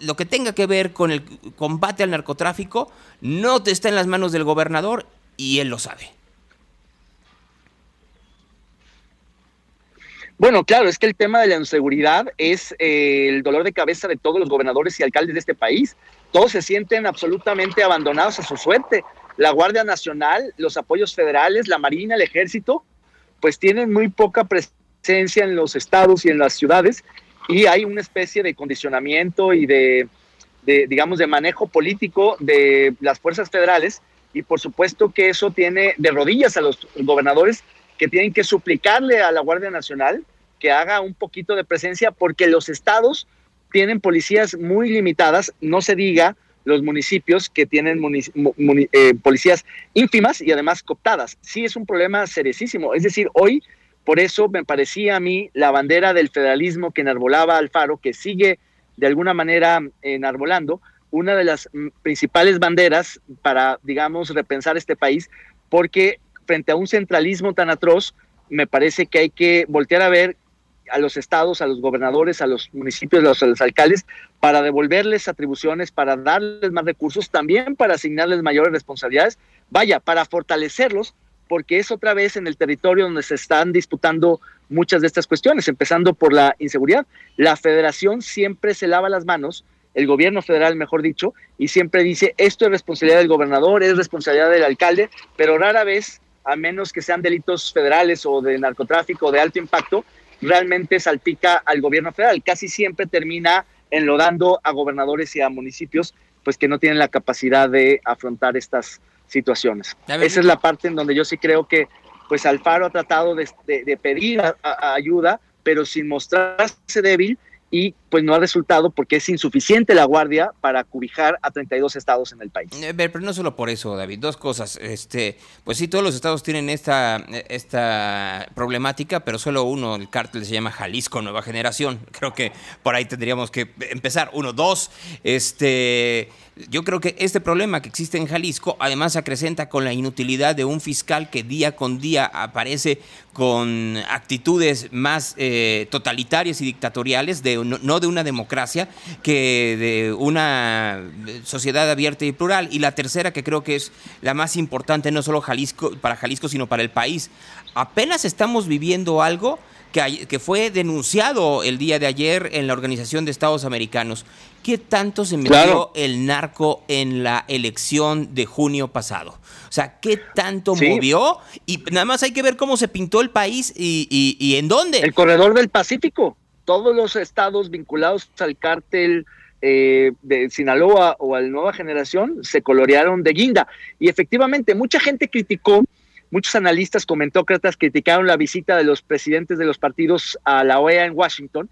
lo que tenga que ver con el combate al narcotráfico no está en las manos del gobernador y él lo sabe. Bueno, claro, es que el tema de la inseguridad es eh, el dolor de cabeza de todos los gobernadores y alcaldes de este país. Todos se sienten absolutamente abandonados a su suerte. La Guardia Nacional, los apoyos federales, la Marina, el Ejército, pues tienen muy poca presencia en los estados y en las ciudades y hay una especie de condicionamiento y de, de digamos, de manejo político de las fuerzas federales y por supuesto que eso tiene de rodillas a los gobernadores que tienen que suplicarle a la Guardia Nacional que haga un poquito de presencia porque los estados tienen policías muy limitadas, no se diga los municipios que tienen eh, policías ínfimas y además cooptadas. Sí es un problema seriosísimo. Es decir, hoy, por eso me parecía a mí la bandera del federalismo que enarbolaba Alfaro, que sigue de alguna manera enarbolando, una de las principales banderas para, digamos, repensar este país, porque frente a un centralismo tan atroz, me parece que hay que voltear a ver a los estados, a los gobernadores, a los municipios, a los, alcaldes, para devolverles atribuciones, para darles más recursos, también para asignarles mayores responsabilidades, vaya, para fortalecerlos, porque es otra vez en el territorio donde se están disputando muchas de estas cuestiones, empezando por la inseguridad. La federación siempre se lava las manos, el gobierno federal, mejor dicho, y siempre dice, esto es responsabilidad del gobernador, es responsabilidad del alcalde, pero rara vez a menos que sean delitos federales o de narcotráfico de alto impacto, realmente salpica al gobierno federal. Casi siempre termina enlodando a gobernadores y a municipios pues que no tienen la capacidad de afrontar estas situaciones. Esa es la parte en donde yo sí creo que pues Alfaro ha tratado de, pedir ayuda, pero sin mostrarse débil y pues no ha resultado porque es insuficiente la guardia para cubijar a 32 estados en el país. Eh, pero no solo por eso, David, dos cosas. Este, pues sí, todos los estados tienen esta, esta problemática, pero solo uno, el cártel se llama Jalisco Nueva Generación. Creo que por ahí tendríamos que empezar. Uno, dos, este yo creo que este problema que existe en Jalisco además se acrecenta con la inutilidad de un fiscal que día con día aparece con actitudes más eh, totalitarias y dictatoriales, de, no, de una democracia, que de una sociedad abierta y plural. Y la tercera, que creo que es la más importante, no solo Jalisco, para Jalisco, sino para el país. Apenas estamos viviendo algo que, que fue denunciado el día de ayer en la Organización de Estados Americanos. ¿Qué tanto se metió el narco en la elección de junio pasado? O sea, ¿qué tanto movió? Y nada más hay que ver cómo se pintó el país y, en dónde. El corredor del Pacífico. Todos los estados vinculados al cártel eh, de Sinaloa o al Nueva Generación se colorearon de guinda. Y efectivamente, mucha gente criticó Muchos analistas comentócratas criticaron la visita de los presidentes de los partidos a la OEA en Washington.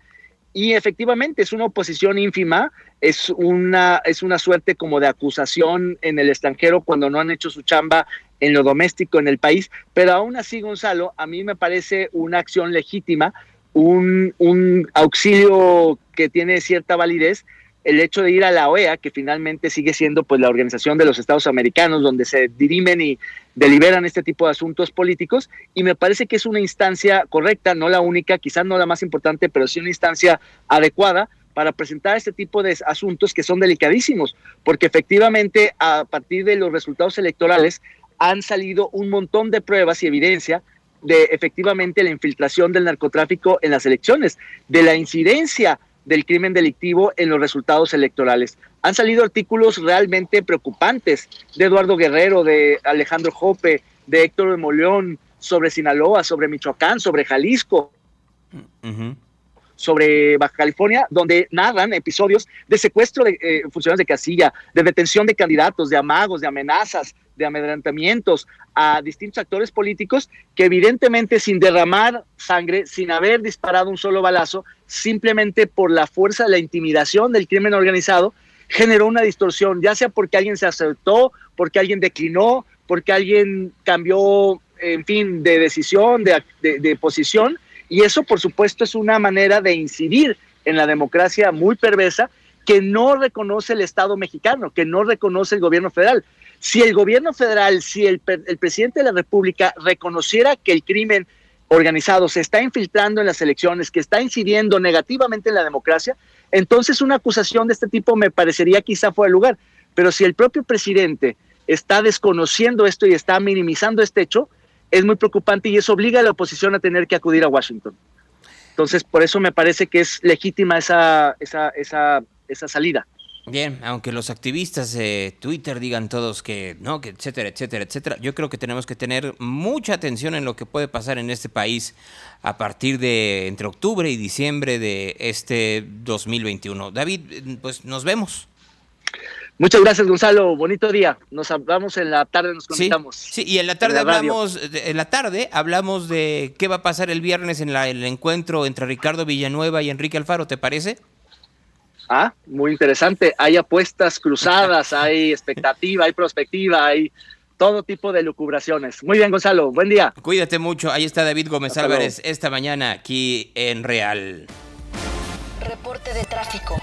Y efectivamente es una oposición ínfima, es una, es una suerte como de acusación en el extranjero cuando no han hecho su chamba en lo doméstico en el país, pero aún así, Gonzalo, a mí me parece una acción legítima, un, un auxilio que tiene cierta validez el hecho de ir a la OEA, que finalmente sigue siendo pues la organización de los Estados Americanos, donde se dirimen y deliberan este tipo de asuntos políticos, y me parece que es una instancia correcta, no la única, quizás no la más importante, pero sí una instancia adecuada para presentar este tipo de asuntos que son delicadísimos, porque efectivamente a partir de los resultados electorales han salido un montón de pruebas y evidencia de efectivamente la infiltración del narcotráfico en las elecciones, de la incidencia del crimen delictivo en los resultados electorales. Han salido artículos realmente preocupantes de Eduardo Guerrero, de Alejandro Jope, de Héctor de Moleón, sobre Sinaloa, sobre Michoacán, sobre Jalisco, sobre Baja California, donde narran episodios de secuestro de eh, funcionarios de casilla, de detención de candidatos, de amagos, de amenazas, de amedrentamientos a distintos actores políticos que evidentemente sin derramar sangre, sin haber disparado un solo balazo, simplemente por la fuerza de la intimidación del crimen organizado, generó una distorsión, ya sea porque alguien se aceptó, porque alguien declinó, porque alguien cambió, en fin, de decisión, de, de posición, y eso por supuesto es una manera de incidir en la democracia muy perversa que no reconoce el Estado mexicano, que no reconoce el gobierno federal. Si el gobierno federal, si el, presidente de la República reconociera que el crimen organizado se está infiltrando en las elecciones, que está incidiendo negativamente en la democracia, entonces una acusación de este tipo me parecería quizá fuera de lugar. Pero si el propio presidente está desconociendo esto y está minimizando este hecho, es muy preocupante y eso obliga a la oposición a tener que acudir a Washington. Entonces, por eso me parece que es legítima esa, esa, esa, esa salida. Bien, aunque los activistas de Twitter digan todos que no, que etcétera, etcétera, etcétera, yo creo que tenemos que tener mucha atención en lo que puede pasar en este país a partir de entre octubre y diciembre de este 2021. David, pues nos vemos. Muchas gracias, Gonzalo. Bonito día. Nos hablamos en la tarde, nos conectamos. Sí, y en la tarde hablamos, en la tarde hablamos de qué va a pasar el viernes en el encuentro entre Ricardo Villanueva y Enrique Alfaro, ¿te parece? Ah, muy interesante. Hay apuestas cruzadas, hay expectativa, hay prospectiva, hay todo tipo de lucubraciones. Muy bien, Gonzalo. Buen día. Cuídate mucho. Ahí está David Gómez Álvarez esta mañana aquí en Real. Reporte de tráfico.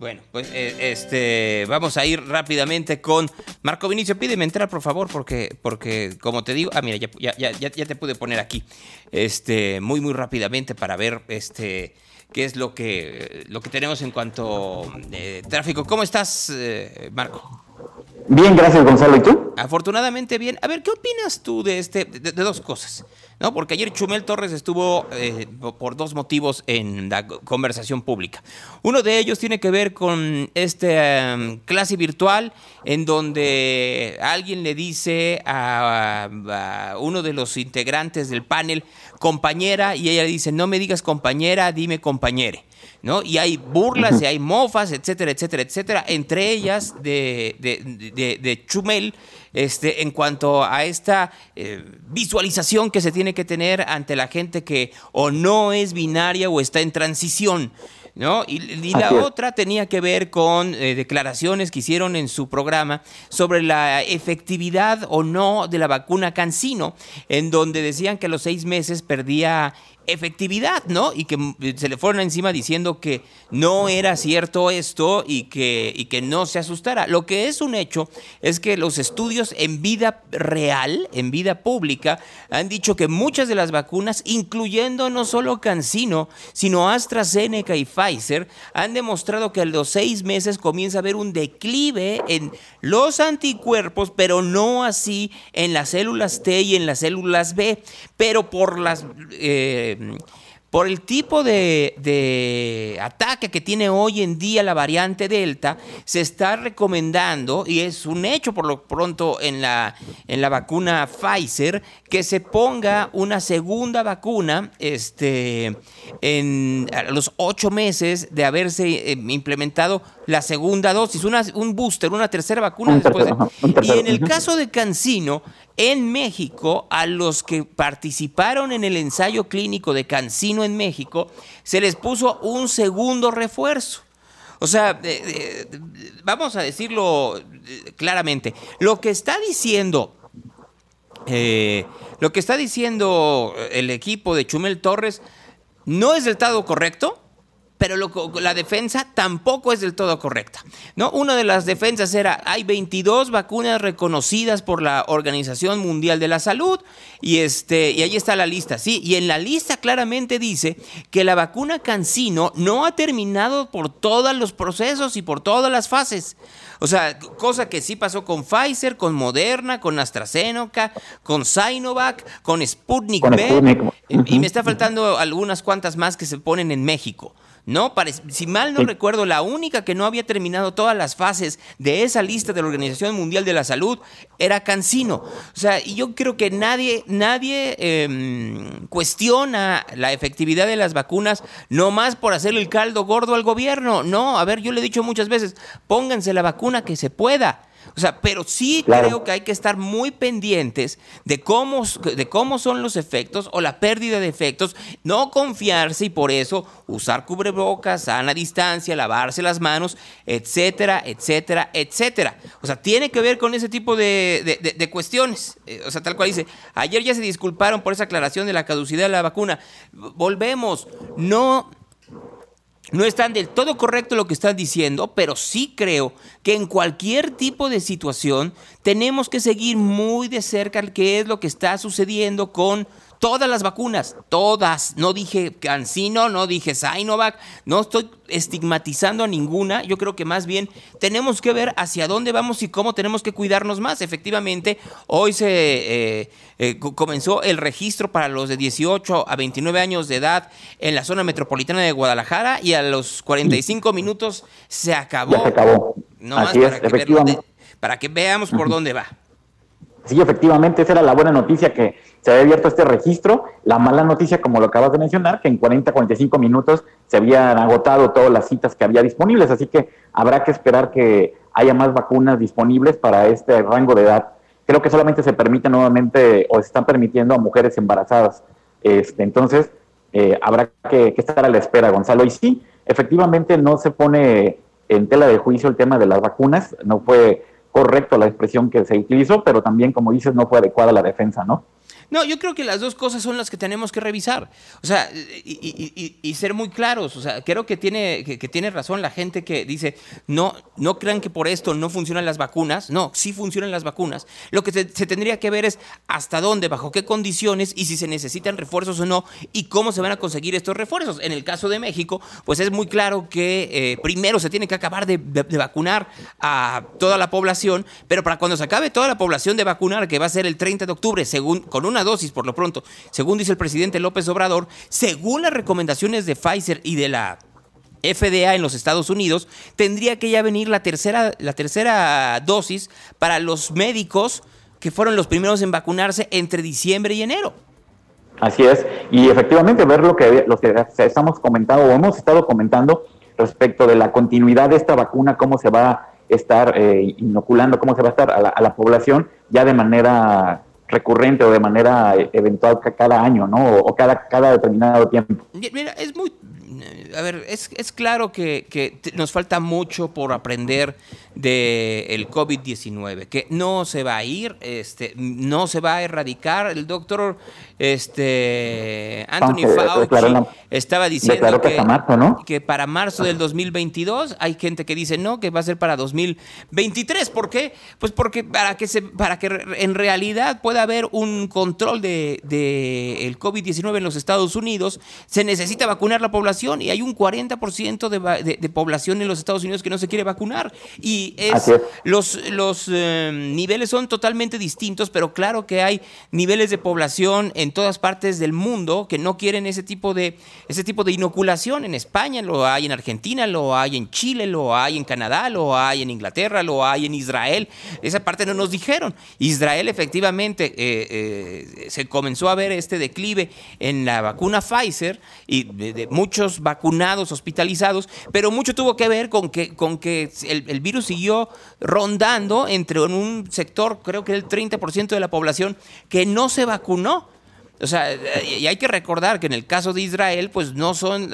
Bueno, pues eh, este vamos a ir rápidamente con Marco Vinicio. Pídeme entrar, por favor, porque, porque como te digo, ah, mira, ya, ya, ya, ya te pude poner aquí, este, muy, muy rápidamente para ver, este, qué es lo que, lo que tenemos en cuanto eh, tráfico. ¿Cómo estás, eh, Marco? Bien, gracias Gonzalo. ¿Y tú? Afortunadamente bien. A ver, ¿qué opinas tú de este, de, dos cosas? ¿No? Porque ayer Chumel Torres estuvo eh, por dos motivos en la conversación pública. Uno de ellos tiene que ver con este clase virtual en donde alguien le dice a, a, uno de los integrantes del panel, compañera, y ella le dice, no me digas compañera, dime compañere. ¿no? Y hay burlas y hay mofas, etcétera, etcétera, etcétera, entre ellas de, de, Chumel, este, en cuanto a esta eh, visualización que se tiene que tener ante la gente que o no es binaria o está en transición. ¿No? Y, la otra tenía que ver con eh, declaraciones que hicieron en su programa sobre la efectividad o no de la vacuna Cancino, en donde decían que a los seis meses perdía efectividad, ¿no? Y que eh, se le fueron encima diciendo que no era cierto esto y que, y que no se asustara. Lo que es un hecho es que los estudios en vida real, en vida pública, han dicho que muchas de las vacunas, incluyendo no solo Cancino, sino AstraZeneca y Pfizer, han demostrado que a los seis meses comienza a haber un declive en los anticuerpos, pero no así en las células T y en las células B, pero por las... Eh, por el tipo de, ataque que tiene hoy en día la variante Delta, se está recomendando, y es un hecho por lo pronto en la, en la vacuna Pfizer, que se ponga una segunda vacuna este, en los ocho meses de haberse eh, implementado la segunda dosis, una, un booster, una tercera vacuna después. y en el caso de Cancino, en México, a los que participaron en el ensayo clínico de Cancino en México, se les puso un segundo refuerzo. O sea, vamos a decirlo eh, claramente, lo que está diciendo, eh, lo que está diciendo el equipo de Chumel Torres no es del todo correcto, pero la defensa tampoco es del todo correcta. ¿no? Una de las defensas era, hay 22 vacunas reconocidas por la Organización Mundial de la Salud y, este, y ahí está la lista, sí, y en la lista claramente dice que la vacuna Cancino no ha terminado por todos los procesos y por todas las fases. O sea, cosa que sí pasó con Pfizer, con Moderna, con AstraZeneca, con Sinovac, con Sputnik B. Y me está faltando algunas cuantas más que se ponen en México. No, si mal no recuerdo, la única que no había terminado todas las fases de esa lista de la Organización Mundial de la Salud era Cancino. O sea, y yo creo que nadie, nadie em, cuestiona la efectividad de las vacunas no más por hacerle el caldo gordo al gobierno. No, a ver, yo le he dicho muchas veces, pónganse la vacuna que se pueda. O sea, pero sí creo que hay que estar muy pendientes de cómo, de cómo son los efectos o la pérdida de efectos, no confiarse y por eso usar cubrebocas, sana distancia, lavarse las manos, etcétera, etcétera, etcétera. O sea, tiene que ver con ese tipo de, de cuestiones. Eh, o sea, tal cual dice, ayer ya se disculparon por esa aclaración de la caducidad de la vacuna. Volvemos, no no están del todo correcto lo que están diciendo, pero sí creo que en cualquier tipo de situación tenemos que seguir muy de cerca qué es lo que está sucediendo con todas las vacunas, todas. No dije Cancino, no dije Sinovac, no estoy estigmatizando a ninguna. Yo creo que más bien tenemos que ver hacia dónde vamos y cómo tenemos que cuidarnos más. Efectivamente, hoy se eh, eh, comenzó el registro para los de 18 a 29 años de edad en la zona metropolitana de Guadalajara y a los 45 minutos se acabó. se acabó. No más para, que para que veamos por dónde va. Sí, efectivamente, esa era la buena noticia que se había abierto este registro. La mala noticia, como lo acabas de mencionar, que en 40, 45 minutos se habían agotado todas las citas que había disponibles, así que habrá que esperar que haya más vacunas disponibles para este rango de edad. Creo que solamente se permite nuevamente o se están permitiendo a mujeres embarazadas. Este, entonces, eh, habrá que, que estar a la espera, Gonzalo. Y sí, efectivamente no se pone en tela de juicio el tema de las vacunas, no fue correcto la expresión que se utilizó, pero también, como dices, no fue adecuada la defensa, ¿no? No, yo creo que las dos cosas son las que tenemos que revisar. O sea, y, ser muy claros. O sea, creo que tiene, que, tiene razón la gente que dice, no, no crean que por esto no funcionan las vacunas. No, sí funcionan las vacunas. Lo que se, tendría que ver es hasta dónde, bajo qué condiciones y si se necesitan refuerzos o no y cómo se van a conseguir estos refuerzos. En el caso de México, pues es muy claro que eh, primero se tiene que acabar de, de vacunar a toda la población, pero para cuando se acabe toda la población de vacunar, que va a ser el 30 de octubre, según con una dosis por lo pronto, según dice el presidente López Obrador, según las recomendaciones de Pfizer y de la FDA en los Estados Unidos, tendría que ya venir la tercera, la tercera dosis para los médicos que fueron los primeros en vacunarse entre diciembre y enero. Así es, y efectivamente ver lo que, lo que estamos comentando o hemos estado comentando respecto de la continuidad de esta vacuna, cómo se va a estar eh, inoculando, cómo se va a estar a la, a la población ya de manera recurrente o de manera eh, eventual cada año, ¿no? O, cada, cada determinado tiempo. Mira, es muy, a ver, es, es claro que, que, nos falta mucho por aprender del COVID-19, que no se va a ir, este, no se va a erradicar. El doctor este, Anthony Fauci estaba diciendo que, que, para marzo del 2022 hay gente que dice no, que va a ser para 2023. ¿Por qué? Pues porque para que, se, para que en realidad pueda haber un control del de, el COVID-19 en los Estados Unidos, se necesita vacunar la población y hay un 40% de, de, población en los Estados Unidos que no se quiere vacunar. Y es, los, los eh, niveles son totalmente distintos, pero claro que hay niveles de población en todas partes del mundo que no quieren ese tipo de, ese tipo de inoculación. En España lo hay, en Argentina lo hay, en Chile lo hay, en Canadá lo hay, en Inglaterra lo hay, en Israel. Esa parte no nos dijeron. Israel efectivamente eh, eh, se comenzó a ver este declive en la vacuna Pfizer y de, muchos vacunados, hospitalizados, pero mucho tuvo que ver con que, con que el, virus siguió rondando entre un sector, creo que el 30% de la población, que no se vacunó. O sea, y hay que recordar que en el caso de Israel, pues no son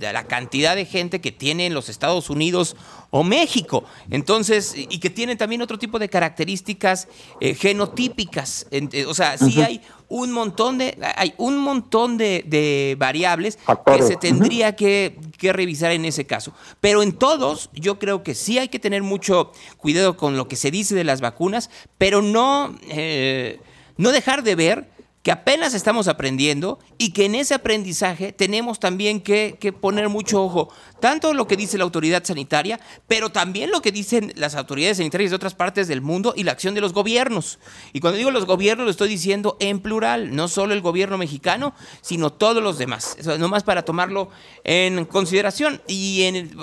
la cantidad de gente que tiene en los Estados Unidos o México. Entonces, y que tienen también otro tipo de características eh, genotípicas. o sea, sí hay un montón de, hay un montón de, variables que se tendría que, revisar en ese caso. Pero en todos, yo creo que sí hay que tener mucho cuidado con lo que se dice de las vacunas, pero no, eh, no dejar de ver que apenas estamos aprendiendo y que en ese aprendizaje tenemos también que, poner mucho ojo, tanto lo que dice la autoridad sanitaria, pero también lo que dicen las autoridades sanitarias de otras partes del mundo y la acción de los gobiernos. Y cuando digo los gobiernos lo estoy diciendo en plural, no solo el gobierno mexicano, sino todos los demás, no más para tomarlo en consideración. Y en,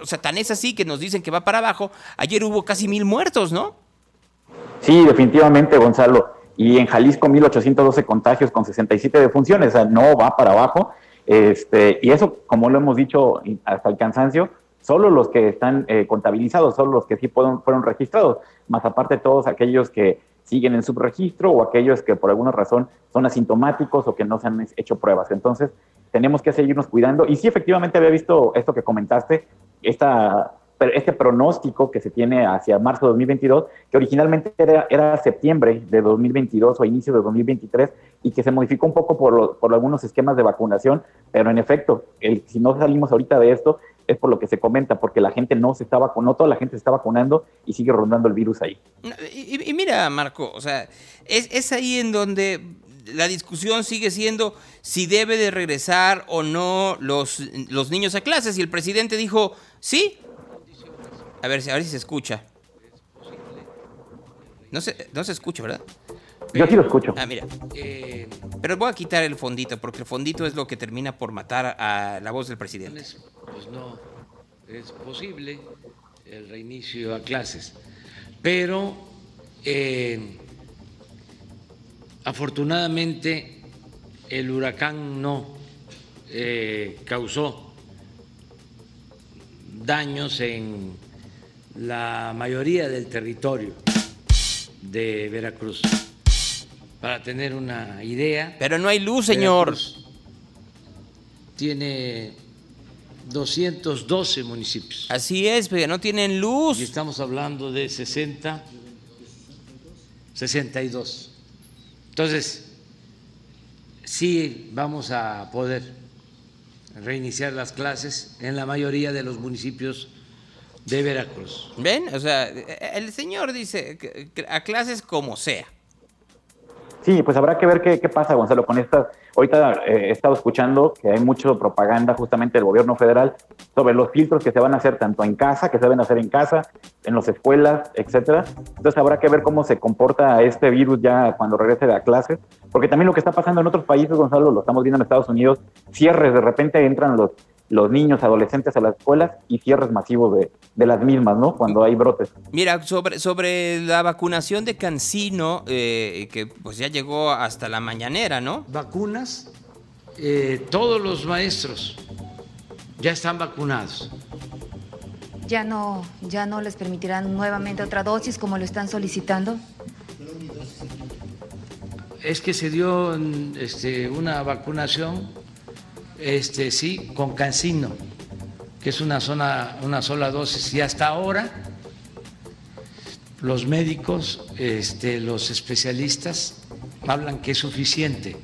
o sea, tan es así que nos dicen que va para abajo, ayer hubo casi mil muertos, ¿no? Sí, definitivamente, Gonzalo y en Jalisco 1812 contagios con 67 defunciones, o sea, no va para abajo. Este, y eso, como lo hemos dicho hasta el cansancio, solo los que están eh, contabilizados, solo los que sí fueron, registrados, más aparte todos aquellos que siguen en subregistro o aquellos que por alguna razón son asintomáticos o que no se han hecho pruebas. Entonces, tenemos que seguirnos cuidando. Y sí, efectivamente había visto esto que comentaste, esta este pronóstico que se tiene hacia marzo de 2022, que originalmente era, septiembre de 2022 o inicio de 2023 y que se modificó un poco por, por algunos esquemas de vacunación, pero en efecto, el, si no salimos ahorita de esto, es por lo que se comenta, porque la gente no se está vacunando, toda la gente se está vacunando y sigue rondando el virus ahí. Y, mira, Marco, o sea, es, es ahí en donde la discusión sigue siendo si debe de regresar o no los, los niños a clases. Y el presidente dijo, sí, a ver, a ver si se escucha. No se, no se escucha, ¿verdad? Yo sí lo escucho. Ah, mira. Eh, pero voy a quitar el fondito, porque el fondito es lo que termina por matar a la voz del presidente. Pues no es posible el reinicio a clases. Pero eh, afortunadamente el huracán no eh, causó daños en la mayoría del territorio de Veracruz. Para tener una idea. Pero no hay luz, señor. tiene 212 municipios. Así es, pero no tienen luz. Y estamos hablando de 60, 62. Entonces, sí vamos a poder reiniciar las clases en la mayoría de los municipios de Veracruz. ¿Ven? O sea, el señor dice a clases como sea. Sí, pues habrá que ver qué, pasa, Gonzalo, con estas. Ahorita eh, he estado escuchando que hay mucha propaganda justamente del gobierno federal sobre los filtros que se van a hacer tanto en casa, que se deben hacer en casa, en las escuelas, etcétera. Entonces habrá que ver cómo se comporta este virus ya cuando regrese a clases, porque también lo que está pasando en otros países, Gonzalo, lo estamos viendo en Estados Unidos, cierres, de repente entran los los niños, adolescentes a las escuelas y cierres masivos de, de las mismas, ¿no? Cuando hay brotes. Mira, sobre, sobre la vacunación de Cancino, eh, que pues ya llegó hasta la mañanera, ¿no? Vacunas, eh, todos los maestros ya están vacunados. Ya no, ya no les permitirán nuevamente otra dosis como lo están solicitando. Es que se dio este, una vacunación este, sí, con cancino, que es una, zona, una sola dosis. Y hasta ahora los médicos, este, los especialistas hablan que es suficiente.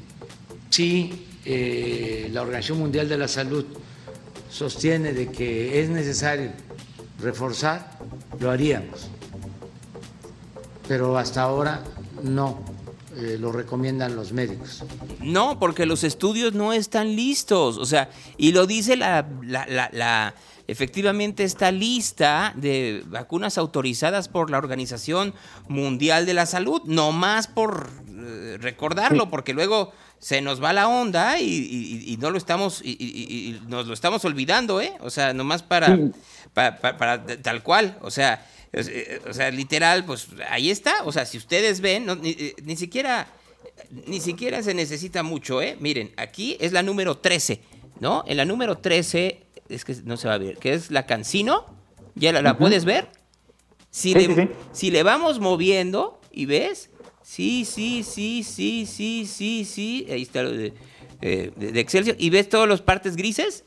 Si eh, la Organización Mundial de la Salud sostiene de que es necesario reforzar, lo haríamos. Pero hasta ahora no. Eh, lo recomiendan los médicos. No, porque los estudios no están listos. O sea, y lo dice la, la, efectivamente esta lista de vacunas autorizadas por la Organización Mundial de la Salud, no más por eh, recordarlo, porque luego se nos va la onda y, no lo estamos y, nos lo estamos olvidando, ¿eh? O sea, nomás para, para, para tal cual, o sea, o sea, literal, pues ahí está. O sea, si ustedes ven, eh, ni, siquiera ni siquiera se necesita mucho, ¿eh? Miren, aquí es la número 13, ¿no? En la número 13, es que no se va a ver, que es la Cancino. ¿Ya la, puedes ver? Si, le, si le vamos moviendo y ves, sí, sí, sí, sí, sí, sí, sí, ahí está lo de, eh, de Excelsior, y ves todas las partes grises,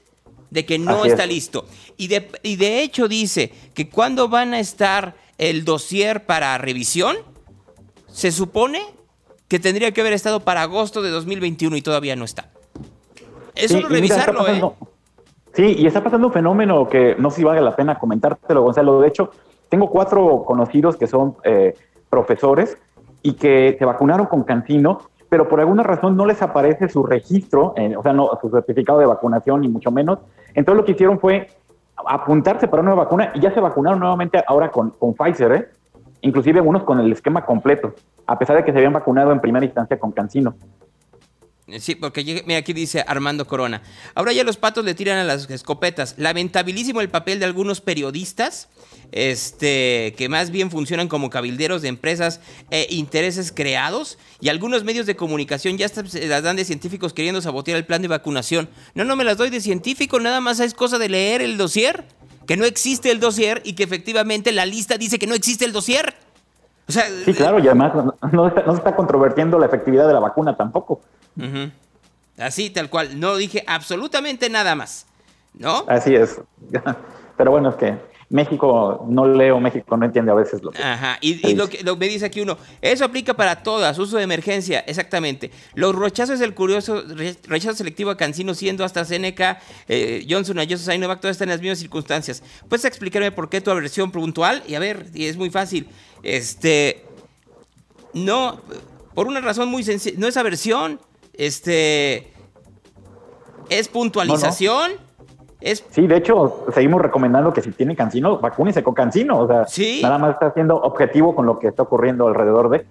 de que no está listo. Y de, y de hecho dice que cuando van a estar el dossier para revisión, se supone que tendría que haber estado para agosto de 2021 y todavía no está. Es solo revisarlo, ¿eh? Sí, y está pasando un fenómeno que no sé si vale la pena comentártelo, Gonzalo. De hecho, tengo cuatro conocidos que son eh, profesores y que se vacunaron con Cancino, pero por alguna razón no les aparece su registro, eh, o sea, no su certificado de vacunación, ni mucho menos. Entonces lo que hicieron fue apuntarse para una vacuna y ya se vacunaron nuevamente ahora con, con Pfizer, ¿eh? inclusive unos con el esquema completo, a pesar de que se habían vacunado en primera instancia con Cancino. Sí, porque mira, aquí dice Armando Corona. Ahora ya los patos le tiran a las escopetas. Lamentabilísimo el papel de algunos periodistas, este, que más bien funcionan como cabilderos de empresas e intereses creados. Y algunos medios de comunicación ya se las dan de científicos queriendo sabotear el plan de vacunación. No, no me las doy de científico, nada más es cosa de leer el dossier. Que no existe el dossier y que efectivamente la lista dice que no existe el dossier. O sea, sí, claro, y además no, se está controvertiendo la efectividad de la vacuna tampoco. Así, tal cual. No dije absolutamente nada más. ¿No? Así es. Pero bueno, es que México, no leo México, no entiende a veces lo que. Ajá, y, lo que me dice aquí uno, eso aplica para todas, uso de emergencia, exactamente. Los rechazos del curioso, rechazo selectivo a Cancino siendo hasta Seneca, eh, Johnson, Johnson, Sinovac, todas están en las mismas circunstancias. ¿Puedes explicarme por qué tu aversión puntual? Y a ver, y es muy fácil. Este. No, por una razón muy sencilla, no es aversión, este. Es puntualización. Es... Sí, de hecho, seguimos recomendando que si tiene cancino, vacúnese con cancino. O sea, nada más está siendo objetivo con lo que está ocurriendo alrededor de.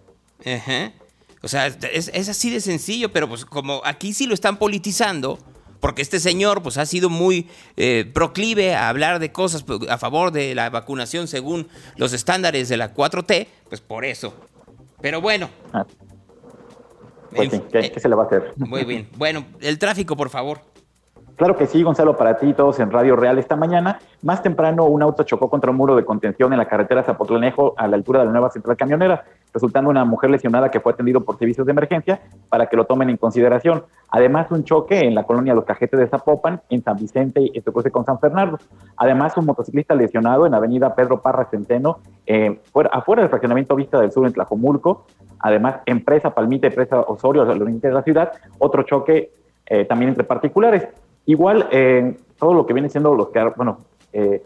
O sea, es, así de sencillo, pero pues como aquí sí lo están politizando, porque este señor pues ha sido muy eh, proclive a hablar de cosas a favor de la vacunación según los estándares de la 4T, pues por eso. Pero bueno, ah. Pues ¿qué, se le va a hacer? Muy bien. Bueno, el tráfico, por favor. Claro que sí, Gonzalo, para ti todos en Radio Real esta mañana. Más temprano, un auto chocó contra un muro de contención en la carretera Zapotlanejo a la altura de la nueva central camionera, resultando una mujer lesionada que fue atendido por servicios de emergencia para que lo tomen en consideración. Además, un choque en la colonia Los Cajetes de Zapopan, en San Vicente y esto cruce con San Fernando. Además, un motociclista lesionado en avenida Pedro Parra Centeno, eh, afuera del fraccionamiento Vista del Sur en Tlajomulco. Además, empresa Palmita y empresa Osorio, al oriente de la ciudad, otro choque eh, también entre particulares. Igual, eh, todo lo que viene siendo los que, bueno, eh,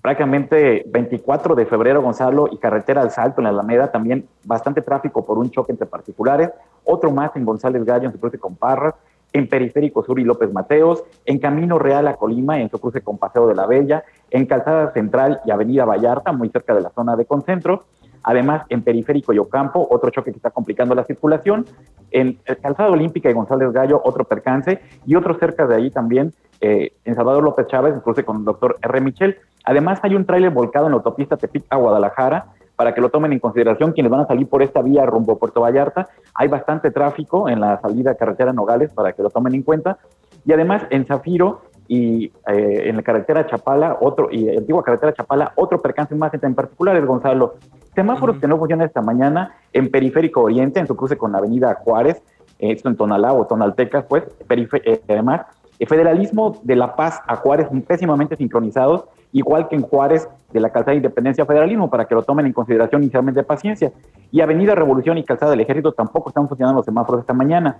prácticamente 24 de febrero, Gonzalo, y carretera al Salto en la Alameda, también bastante tráfico por un choque entre particulares, otro más en González Gallo, en su cruce con Parras, en Periférico Sur y López Mateos, en Camino Real a Colima, en su cruce con Paseo de la Bella, en Calzada Central y Avenida Vallarta, muy cerca de la zona de Concentro, Además, en Periférico y Ocampo, otro choque que está complicando la circulación. En el Calzado Olímpica y González Gallo, otro percance. Y otro cerca de ahí también, eh, en Salvador López Chávez, incluso con el doctor R. Michel. Además, hay un tráiler volcado en la autopista Tepic a Guadalajara, para que lo tomen en consideración quienes van a salir por esta vía rumbo a Puerto Vallarta. Hay bastante tráfico en la salida carretera Nogales para que lo tomen en cuenta. Y además, en Zafiro y eh, en la carretera Chapala, otro, y antigua carretera Chapala, otro percance más en particular es Gonzalo. Semáforos que no funcionan esta mañana en Periférico Oriente, en su cruce con la Avenida Juárez, esto en Tonalá o Tonaltecas, pues, eh, además, el federalismo de La Paz a Juárez pésimamente sincronizados, igual que en Juárez de la Calzada de Independencia Federalismo, para que lo tomen en consideración inicialmente de paciencia. Y Avenida Revolución y Calzada del Ejército tampoco están funcionando los semáforos esta mañana.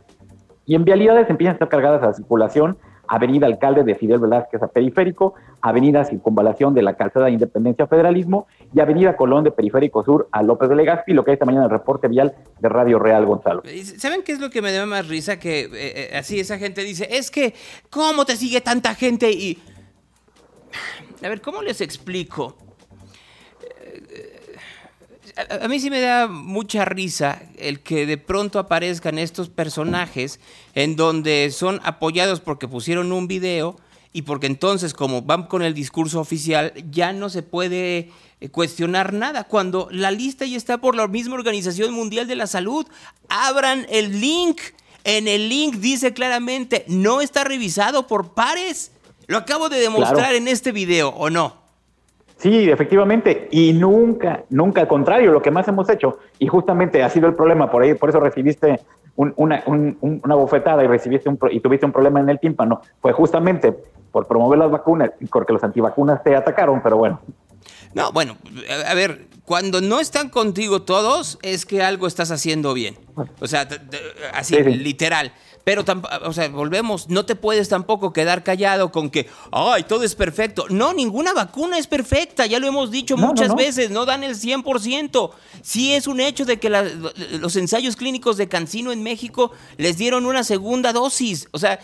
Y en vialidades empiezan a estar cargadas a la circulación Avenida Alcalde de Fidel Velázquez a Periférico, Avenida Circunvalación de la Calzada de Independencia Federalismo y Avenida Colón de Periférico Sur a López de Legazpi, lo que hay esta mañana el reporte vial de Radio Real Gonzalo. ¿Saben qué es lo que me da más risa? Que eh, eh, así esa gente dice, es que, ¿cómo te sigue tanta gente? Y... A ver, ¿cómo les explico? A, mí sí me da mucha risa el que de pronto aparezcan estos personajes en donde son apoyados porque pusieron un video y porque entonces como van con el discurso oficial ya no se puede eh, cuestionar nada cuando la lista ya está por la misma Organización Mundial de la Salud. Abran el link. En el link dice claramente, no está revisado por pares. Lo acabo de demostrar en este video, ¿o no? Sí, efectivamente, y nunca, nunca al contrario, lo que más hemos hecho, y justamente ha sido el problema, por ahí, por eso recibiste una, una, bofetada y recibiste un, y tuviste un problema en el tímpano, fue justamente por promover las vacunas porque los antivacunas te atacaron, pero bueno. No, bueno, a ver, cuando no están contigo todos, es que algo estás haciendo bien. O sea, así, Sí, sí. literal. Pero, o sea, volvemos, no te puedes tampoco quedar callado con que, ay, todo es perfecto. No, ninguna vacuna es perfecta, ya lo hemos dicho No, no, muchas no. veces, no dan el 100%. Sí es un hecho de que la- los ensayos clínicos de Cancino en México les dieron una segunda dosis. O sea,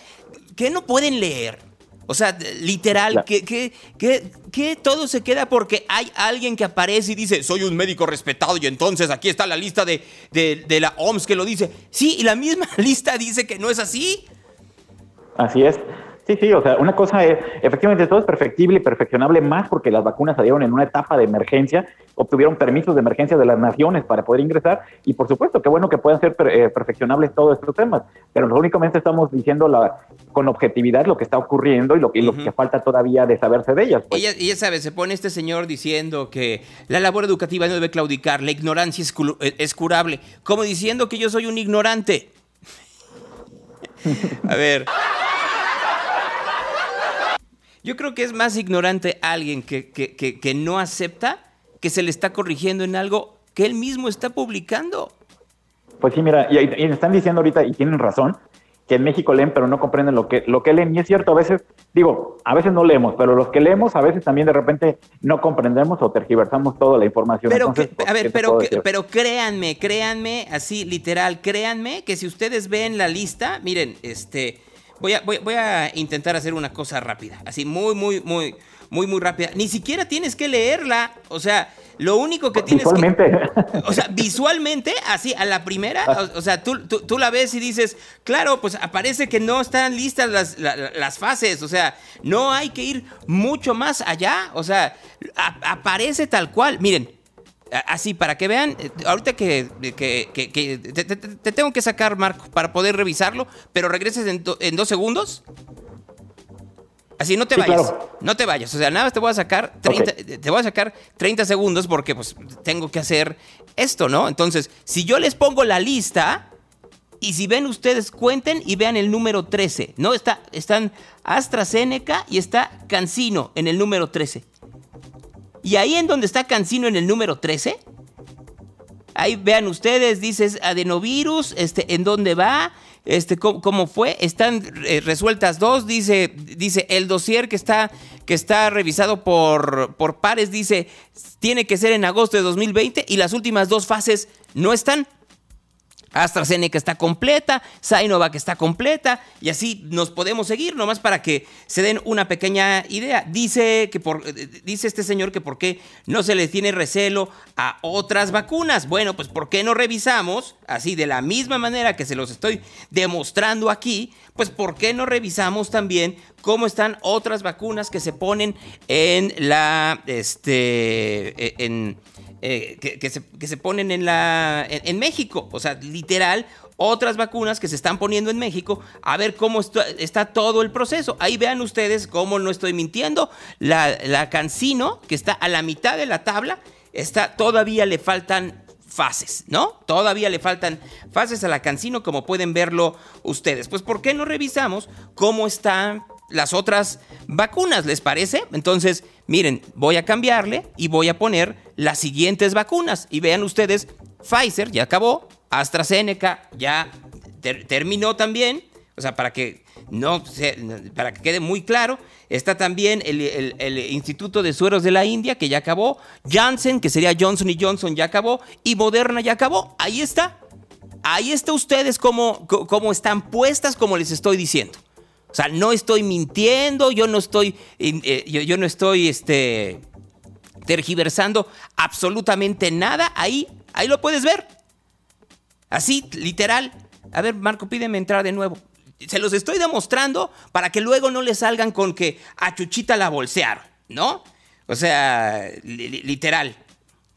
¿qué no pueden leer? O sea, literal, que, que, que, que todo se queda porque hay alguien que aparece y dice, soy un médico respetado y entonces aquí está la lista de, de, de la OMS que lo dice. Sí, y la misma lista dice que no es así. Así es. Sí, sí, o sea, una cosa es, efectivamente, todo es perfectible y perfeccionable más porque las vacunas salieron en una etapa de emergencia, obtuvieron permisos de emergencia de las naciones para poder ingresar y por supuesto, qué bueno que puedan ser eh, perfeccionables todos estos temas, pero nosotros únicamente estamos diciendo la, con objetividad lo que está ocurriendo y lo, que- y lo que falta todavía de saberse de ellas. pues. Y ya, y ya sabes, se pone este señor diciendo que la labor educativa no debe claudicar, la ignorancia es, eh, es curable, como diciendo que yo soy un ignorante. A ver. Yo creo que es más ignorante alguien que, que- que- que no acepta que se le está corrigiendo en algo que él mismo está publicando. Pues sí, mira, y, y están diciendo ahorita, y tienen razón, que en México leen, pero no comprenden lo que, lo que leen. Y es cierto, a veces, digo, a veces no leemos, pero los que leemos, a veces también de repente no comprendemos o tergiversamos toda la información. Pero, Entonces, que- a ¿qué ver, pero, que- pero créanme, créanme, así literal, créanme que si ustedes ven la lista, miren, este, voy a, voy, voy a intentar hacer una cosa rápida, así muy, muy, muy, muy, muy rápida. Ni siquiera tienes que leerla, o sea, lo único que tienes que... Visualmente. O sea, visualmente, así, a la primera, o, o sea, tú, tú- tú la ves y dices, claro, pues aparece que no están listas las, la- la- las fases, o sea, no hay que ir mucho más allá, o sea, a- aparece tal cual. Miren, así, para que vean, eh, ahorita que, que- que- que te, te- te tengo que sacar, Marco, para poder revisarlo, pero regreses en, do- en dos segundos. Así, no te Sí, vayas. claro. No te vayas. O sea, nada más te voy a sacar 30, te voy a sacar 30 segundos porque pues tengo que hacer esto, ¿no? Entonces, si yo les pongo la lista y si ven ustedes cuenten y vean el número 13, ¿no? Está, están AstraZeneca y está Cancino en el número 13. Y ahí en donde está Cancino en el número 13, ahí vean ustedes, dices adenovirus, este, en dónde va, este, cómo, cómo fue, están eh, resueltas dos, dice, dice el dossier que está, que está revisado por, por pares, dice, tiene que ser en agosto de 2020 y las últimas dos fases no están. AstraZeneca está completa, Sinovac está completa y así nos podemos seguir nomás para que se den una pequeña idea. Dice que por eh, dice este señor que por qué no se le tiene recelo a otras vacunas. Bueno, pues por qué no revisamos así de la misma manera que se los estoy demostrando aquí, pues por qué no revisamos también cómo están otras vacunas que se ponen en la este eh, en eh, que, se, que se ponen en, la, en, México. O sea, literal, otras vacunas que se están poniendo en México. A ver cómo está, está todo el proceso. Ahí vean ustedes cómo no estoy mintiendo. La, la Cancino, que está a la mitad de la tabla, está, todavía le faltan fases, ¿no? Todavía le faltan fases a la Cancino, como pueden verlo ustedes. Pues, ¿por qué no revisamos cómo están las otras vacunas, ¿les parece? Entonces, miren, voy a cambiarle y voy a poner las siguientes vacunas. Y vean ustedes, Pfizer ya acabó, AstraZeneca ya ter- terminó también. O sea, para que no se- para que quede muy claro, está también el, Instituto de Sueros de la India, que ya acabó, Janssen, que sería Johnson y Johnson, ya acabó, y Moderna ya acabó. Ahí está. Ahí está ustedes cómo, cómo están puestas, como les estoy diciendo. O sea, no estoy mintiendo, yo no estoy, eh, yo, no estoy, este, tergiversando absolutamente nada. Ahí, ahí lo puedes ver. Así, literal. A ver, Marco, pídeme entrar de nuevo. Se los estoy demostrando para que luego no le salgan con que a Chuchita la bolsearon, ¿no? O sea, li- li- literal.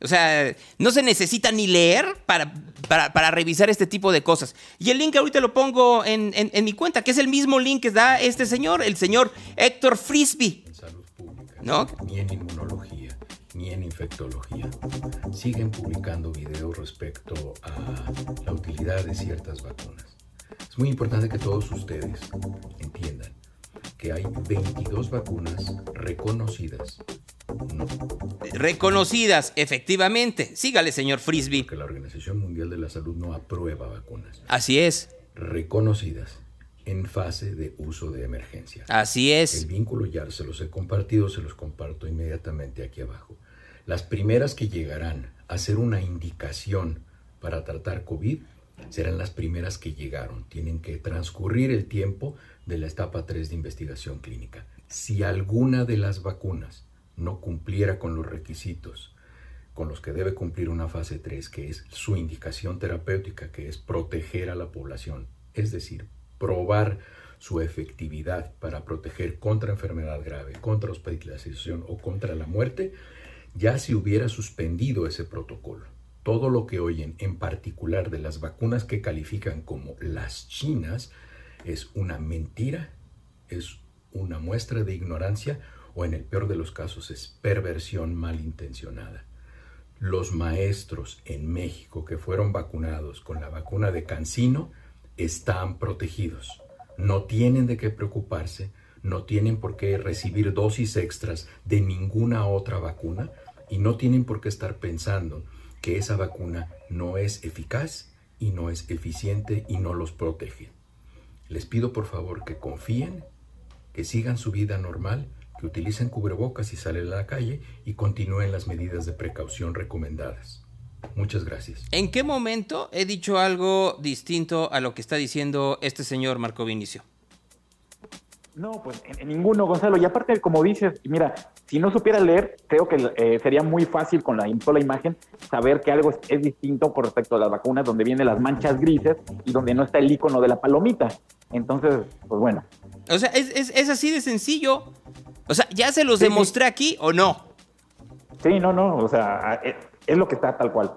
O sea, no se necesita ni leer para, para, para revisar este tipo de cosas. Y el link ahorita lo pongo en, en- en mi cuenta, que es el mismo link que da este señor, el señor Héctor Frisby. salud pública, ¿No? ni en inmunología, ni en infectología. Siguen publicando videos respecto a la utilidad de ciertas vacunas. Es muy importante que todos ustedes entiendan que hay 22 vacunas reconocidas no. Reconocidas, efectivamente. Sígale, señor Frisbee. Que la Organización Mundial de la Salud no aprueba vacunas. Así es. Reconocidas en fase de uso de emergencia. Así es. El vínculo ya se los he compartido, se los comparto inmediatamente aquí abajo. Las primeras que llegarán a ser una indicación para tratar COVID serán las primeras que llegaron. Tienen que transcurrir el tiempo de la etapa 3 de investigación clínica. Si alguna de las vacunas no cumpliera con los requisitos con los que debe cumplir una fase 3, que es su indicación terapéutica, que es proteger a la población, es decir, probar su efectividad para proteger contra enfermedad grave, contra hospitalización o contra la muerte, ya se hubiera suspendido ese protocolo. Todo lo que oyen, en particular de las vacunas que califican como las chinas, es una mentira, es una muestra de ignorancia o en el peor de los casos es perversión malintencionada. Los maestros en México que fueron vacunados con la vacuna de Cancino están protegidos. No tienen de qué preocuparse, no tienen por qué recibir dosis extras de ninguna otra vacuna y no tienen por qué estar pensando que esa vacuna no es eficaz y no es eficiente y no los protege. Les pido por favor que confíen, que sigan su vida normal, que utilicen cubrebocas si salen a la calle y continúen las medidas de precaución recomendadas. Muchas gracias. ¿En qué momento he dicho algo distinto a lo que está diciendo este señor Marco Vinicio? No, pues en, ninguno, Gonzalo. Y aparte, como dices, mira, si no supiera leer, creo que eh, sería muy fácil con la sola imagen saber que algo es, distinto con respecto a las vacunas, donde vienen las manchas grises y donde no está el icono de la palomita. Entonces, pues bueno. O sea, es, así de sencillo. O sea, ¿ya se los demostré aquí o no? Sí, no, no. O sea, es, es lo que está tal cual.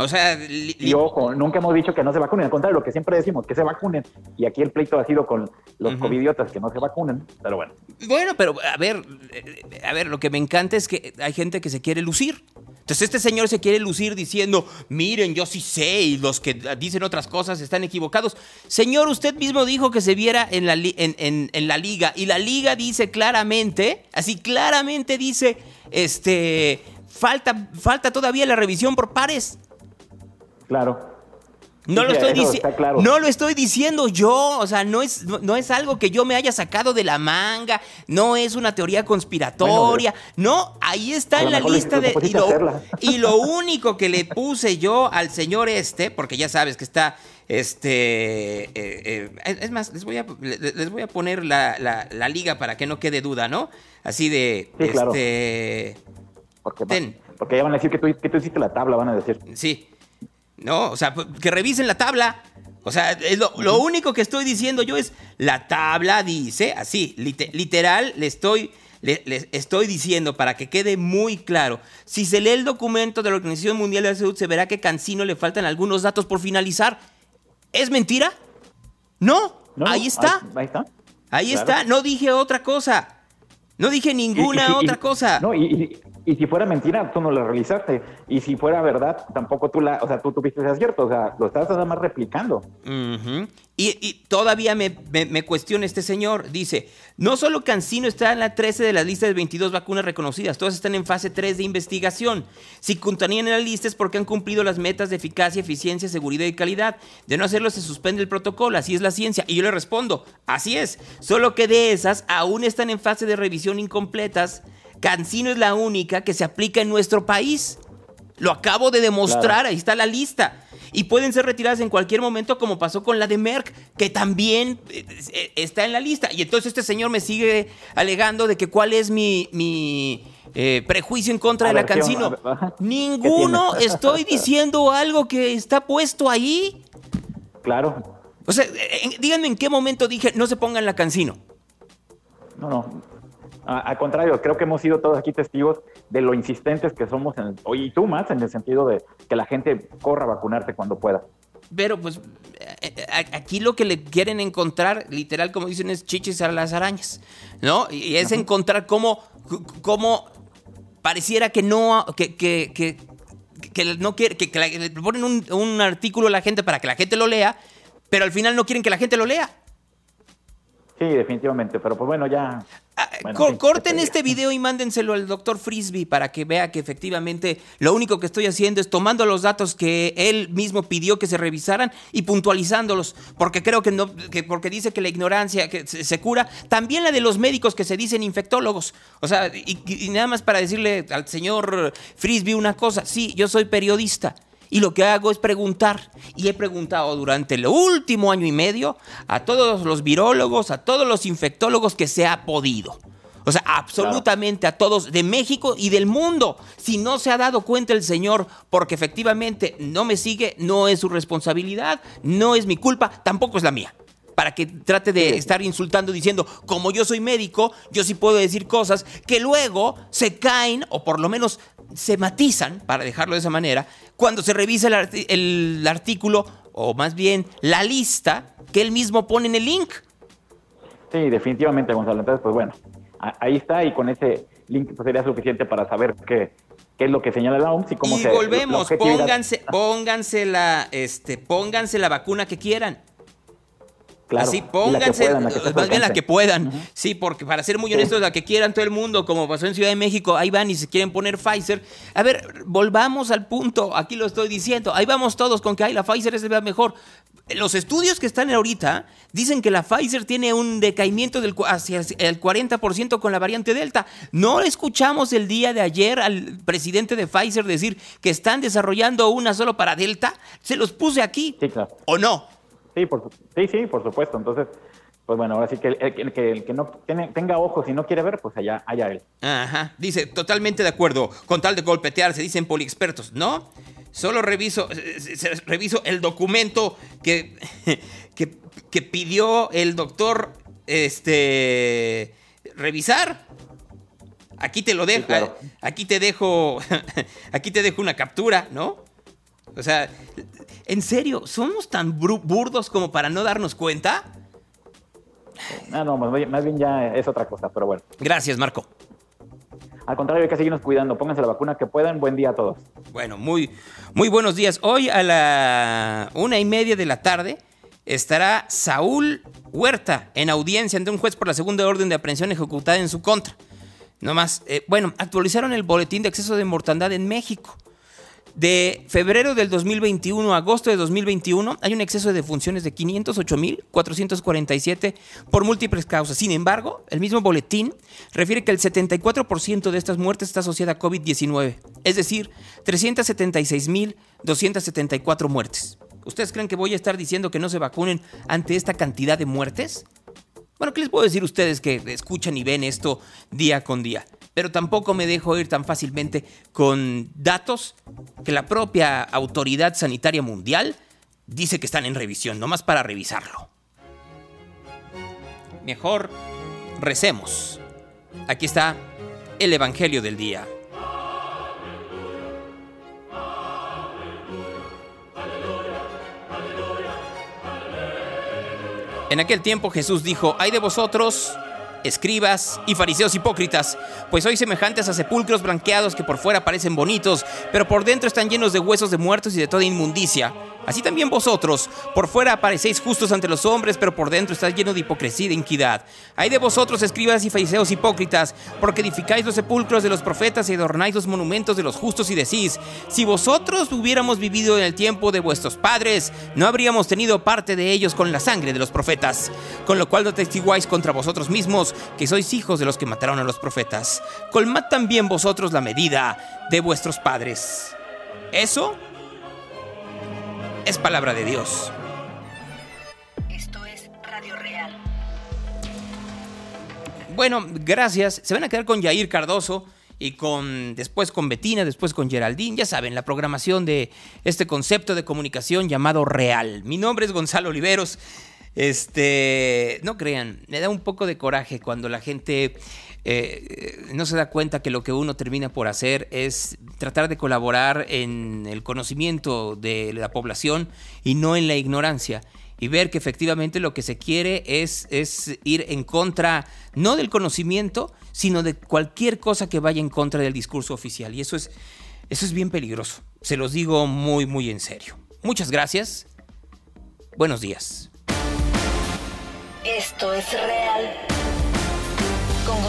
O sea, y ojo, nunca hemos dicho que no se vacunen, al contrario, lo que siempre decimos, que se vacunen. Y aquí el pleito ha sido con los covidiotas que no se vacunen, pero bueno. Bueno, pero a ver, a ver, lo que me encanta es que hay gente que se quiere lucir. Entonces este señor se quiere lucir diciendo, miren, yo sí sé, y los que dicen otras cosas están equivocados. Señor, usted mismo dijo que se viera en la, en, en la liga, y la liga dice claramente, así claramente dice, este, falta, falta todavía la revisión por pares. Claro. No lo, estoy no lo estoy diciendo yo, o sea, no es, no, es algo que yo me haya sacado de la manga, no es una teoría conspiratoria, no, ahí está en la lista de... Y lo, único que le puse yo al señor este, porque ya sabes que está, este, eh, eh, es más, les voy a, les voy a poner la, liga para que no quede duda, ¿no? Así de, este... Porque, porque ya van a decir que tú, que tú hiciste la tabla, van a decir. Sí. No, o sea, que revisen la tabla. O sea, lo, único que estoy diciendo yo es, la tabla dice, así, literal, le estoy, le, estoy diciendo para que quede muy claro, si se lee el documento de la Organización Mundial de la Salud, se verá que Cancino le faltan algunos datos por finalizar. ¿Es mentira? No, ahí está. Ahí, está. Ahí está, no dije otra cosa. No dije ninguna otra cosa. No, y, y si fuera mentira, tú no la realizaste. Y si fuera verdad, tampoco tú la, o sea, tú tuviste ese acierto. O sea, lo estás nada más replicando. y, todavía me, cuestiona este señor. Dice, no solo Cancino está en la 13 de las listas de 22 vacunas reconocidas, todas están en fase 3 de investigación. Si contarían en la lista es porque han cumplido las metas de eficacia, eficiencia, seguridad y calidad. De no hacerlo se suspende el protocolo, así es la ciencia. Y yo le respondo, así es. Solo que de esas aún están en fase de revisión incompletas Cancino es la única que se aplica en nuestro país. Lo acabo de demostrar, ahí está la lista. Y pueden ser retiradas en cualquier momento, como pasó con la de Merck, que también eh, eh, está en la lista. Y entonces este señor me sigue alegando de que cuál es mi, mi eh, prejuicio en contra de la Cancino. Ninguno estoy diciendo algo que está puesto ahí. Claro. O sea, díganme en qué momento dije no se pongan la Cancino. No, no. Al contrario, creo que hemos sido todos aquí testigos de lo insistentes que somos, en y tú más, en el sentido de que la gente corra a vacunarte cuando pueda. Pero pues eh, eh, aquí lo que le quieren encontrar, literal como dicen, es chichis a las arañas, ¿no? Y es encontrar cómo, cómo pareciera que no, que, que, que, no quiere, que, le ponen un, un artículo a la gente para que la gente lo lea, pero al final no quieren que la gente lo lea. Sí, definitivamente, pero pues bueno, ya. Ah, corten este video y mándenselo al doctor Frisby para que vea que efectivamente lo único que estoy haciendo es tomando los datos que él mismo pidió que se revisaran y puntualizándolos, porque creo que no, que porque dice que la ignorancia que se, cura, también la de los médicos que se dicen infectólogos. O sea, y nada más para decirle al señor Frisby una cosa, sí, yo soy periodista y lo que hago es preguntar. Y he preguntado durante el último año y medio a todos los virólogos, a todos los infectólogos que se ha podido. O sea, absolutamente a todos de México y del mundo. Si no se ha dado cuenta el señor porque efectivamente no me sigue, no es su responsabilidad, no es mi culpa, tampoco es la mía. Para que trate de estar insultando diciendo, como yo soy médico, yo sí puedo decir cosas que luego se caen o por lo menos se matizan, para dejarlo de esa manera, cuando se revisa el, artículo, o más bien la lista que él mismo pone en el link. Sí, definitivamente, Gonzalo. Entonces, pues bueno, ahí está y con ese link pues, sería suficiente para saber qué, qué es lo que señala la OMS y cómo y volvemos, pónganse, pónganse la, este, pónganse la vacuna que quieran. Claro, Así pónganse, más bien la que puedan. Sí, porque para ser muy honestos, la que quieran todo el mundo, como pasó en Ciudad de México, ahí van y se quieren poner Pfizer. A ver, volvamos al punto, aquí lo estoy diciendo, ahí vamos todos con que hay la Pfizer es la mejor. Los estudios que están ahorita dicen que la Pfizer tiene un decaimiento del, hacia el 40% con la variante Delta. No escuchamos el día de ayer al presidente de Pfizer decir que están desarrollando una solo para Delta. Se los puse aquí. ¿O no? Sí, por, sí, sí, por supuesto. Entonces, pues bueno, ahora sí que el, que, no tenga ojos y no quiere ver, pues allá, allá él. Ajá, dice, totalmente de acuerdo, con tal de golpetear, se dicen poliexpertos, ¿no? Solo reviso, reviso el documento que, que, pidió el doctor este, revisar. Aquí te lo dejo, aquí te dejo, aquí te dejo una captura, ¿no? O sea, ¿en serio? ¿Somos tan burdos como para no darnos cuenta? No, no, más bien ya es otra cosa, pero bueno. Gracias, Marco. Al contrario, hay que seguirnos cuidando. Pónganse la vacuna que puedan. Buen día a todos. Bueno, muy, muy buenos días. Hoy a la una y media de la tarde estará Saúl Huerta en audiencia ante un juez por la segunda orden de aprehensión ejecutada en su contra. No más, eh, bueno, actualizaron el boletín de exceso de mortandad en México. De febrero del 2021 a agosto de 2021 hay un exceso de defunciones de 508.447 por múltiples causas. Sin embargo, el mismo boletín refiere que el 74% de estas muertes está asociada a COVID-19, es decir, 376.274 muertes. ¿Ustedes creen que voy a estar diciendo que no se vacunen ante esta cantidad de muertes? Bueno, ¿qué les puedo decir a ustedes que escuchan y ven esto día con día? Pero tampoco me dejo ir tan fácilmente con datos que la propia Autoridad Sanitaria Mundial dice que están en revisión, nomás para revisarlo. Mejor recemos. Aquí está el Evangelio del Día. En aquel tiempo Jesús dijo, hay de vosotros escribas y fariseos hipócritas, pues sois semejantes a sepulcros blanqueados que por fuera parecen bonitos, pero por dentro están llenos de huesos de muertos y de toda inmundicia. Así también vosotros, por fuera aparecéis justos ante los hombres, pero por dentro estáis llenos de hipocresía y de iniquidad. Hay de vosotros, escribas y fariseos hipócritas, porque edificáis los sepulcros de los profetas y adornáis los monumentos de los justos y decís, si vosotros hubiéramos vivido en el tiempo de vuestros padres, no habríamos tenido parte de ellos con la sangre de los profetas, con lo cual no contra vosotros mismos que sois hijos de los que mataron a los profetas. Colmad también vosotros la medida de vuestros padres. Eso es palabra de Dios. Esto es Radio Real. Bueno, gracias. Se van a quedar con Yair Cardoso y con después con Betina, después con Geraldine, ya saben, la programación de este concepto de comunicación llamado real. Mi nombre es Gonzalo Oliveros. Este, no crean, me da un poco de coraje cuando la gente eh, no se da cuenta que lo que uno termina por hacer es tratar de colaborar en el conocimiento de la población y no en la ignorancia. Y ver que efectivamente lo que se quiere es, es ir en contra, no del conocimiento, sino de cualquier cosa que vaya en contra del discurso oficial. Y eso es, eso es bien peligroso. Se los digo muy, muy en serio. Muchas gracias. Buenos días. Esto es real.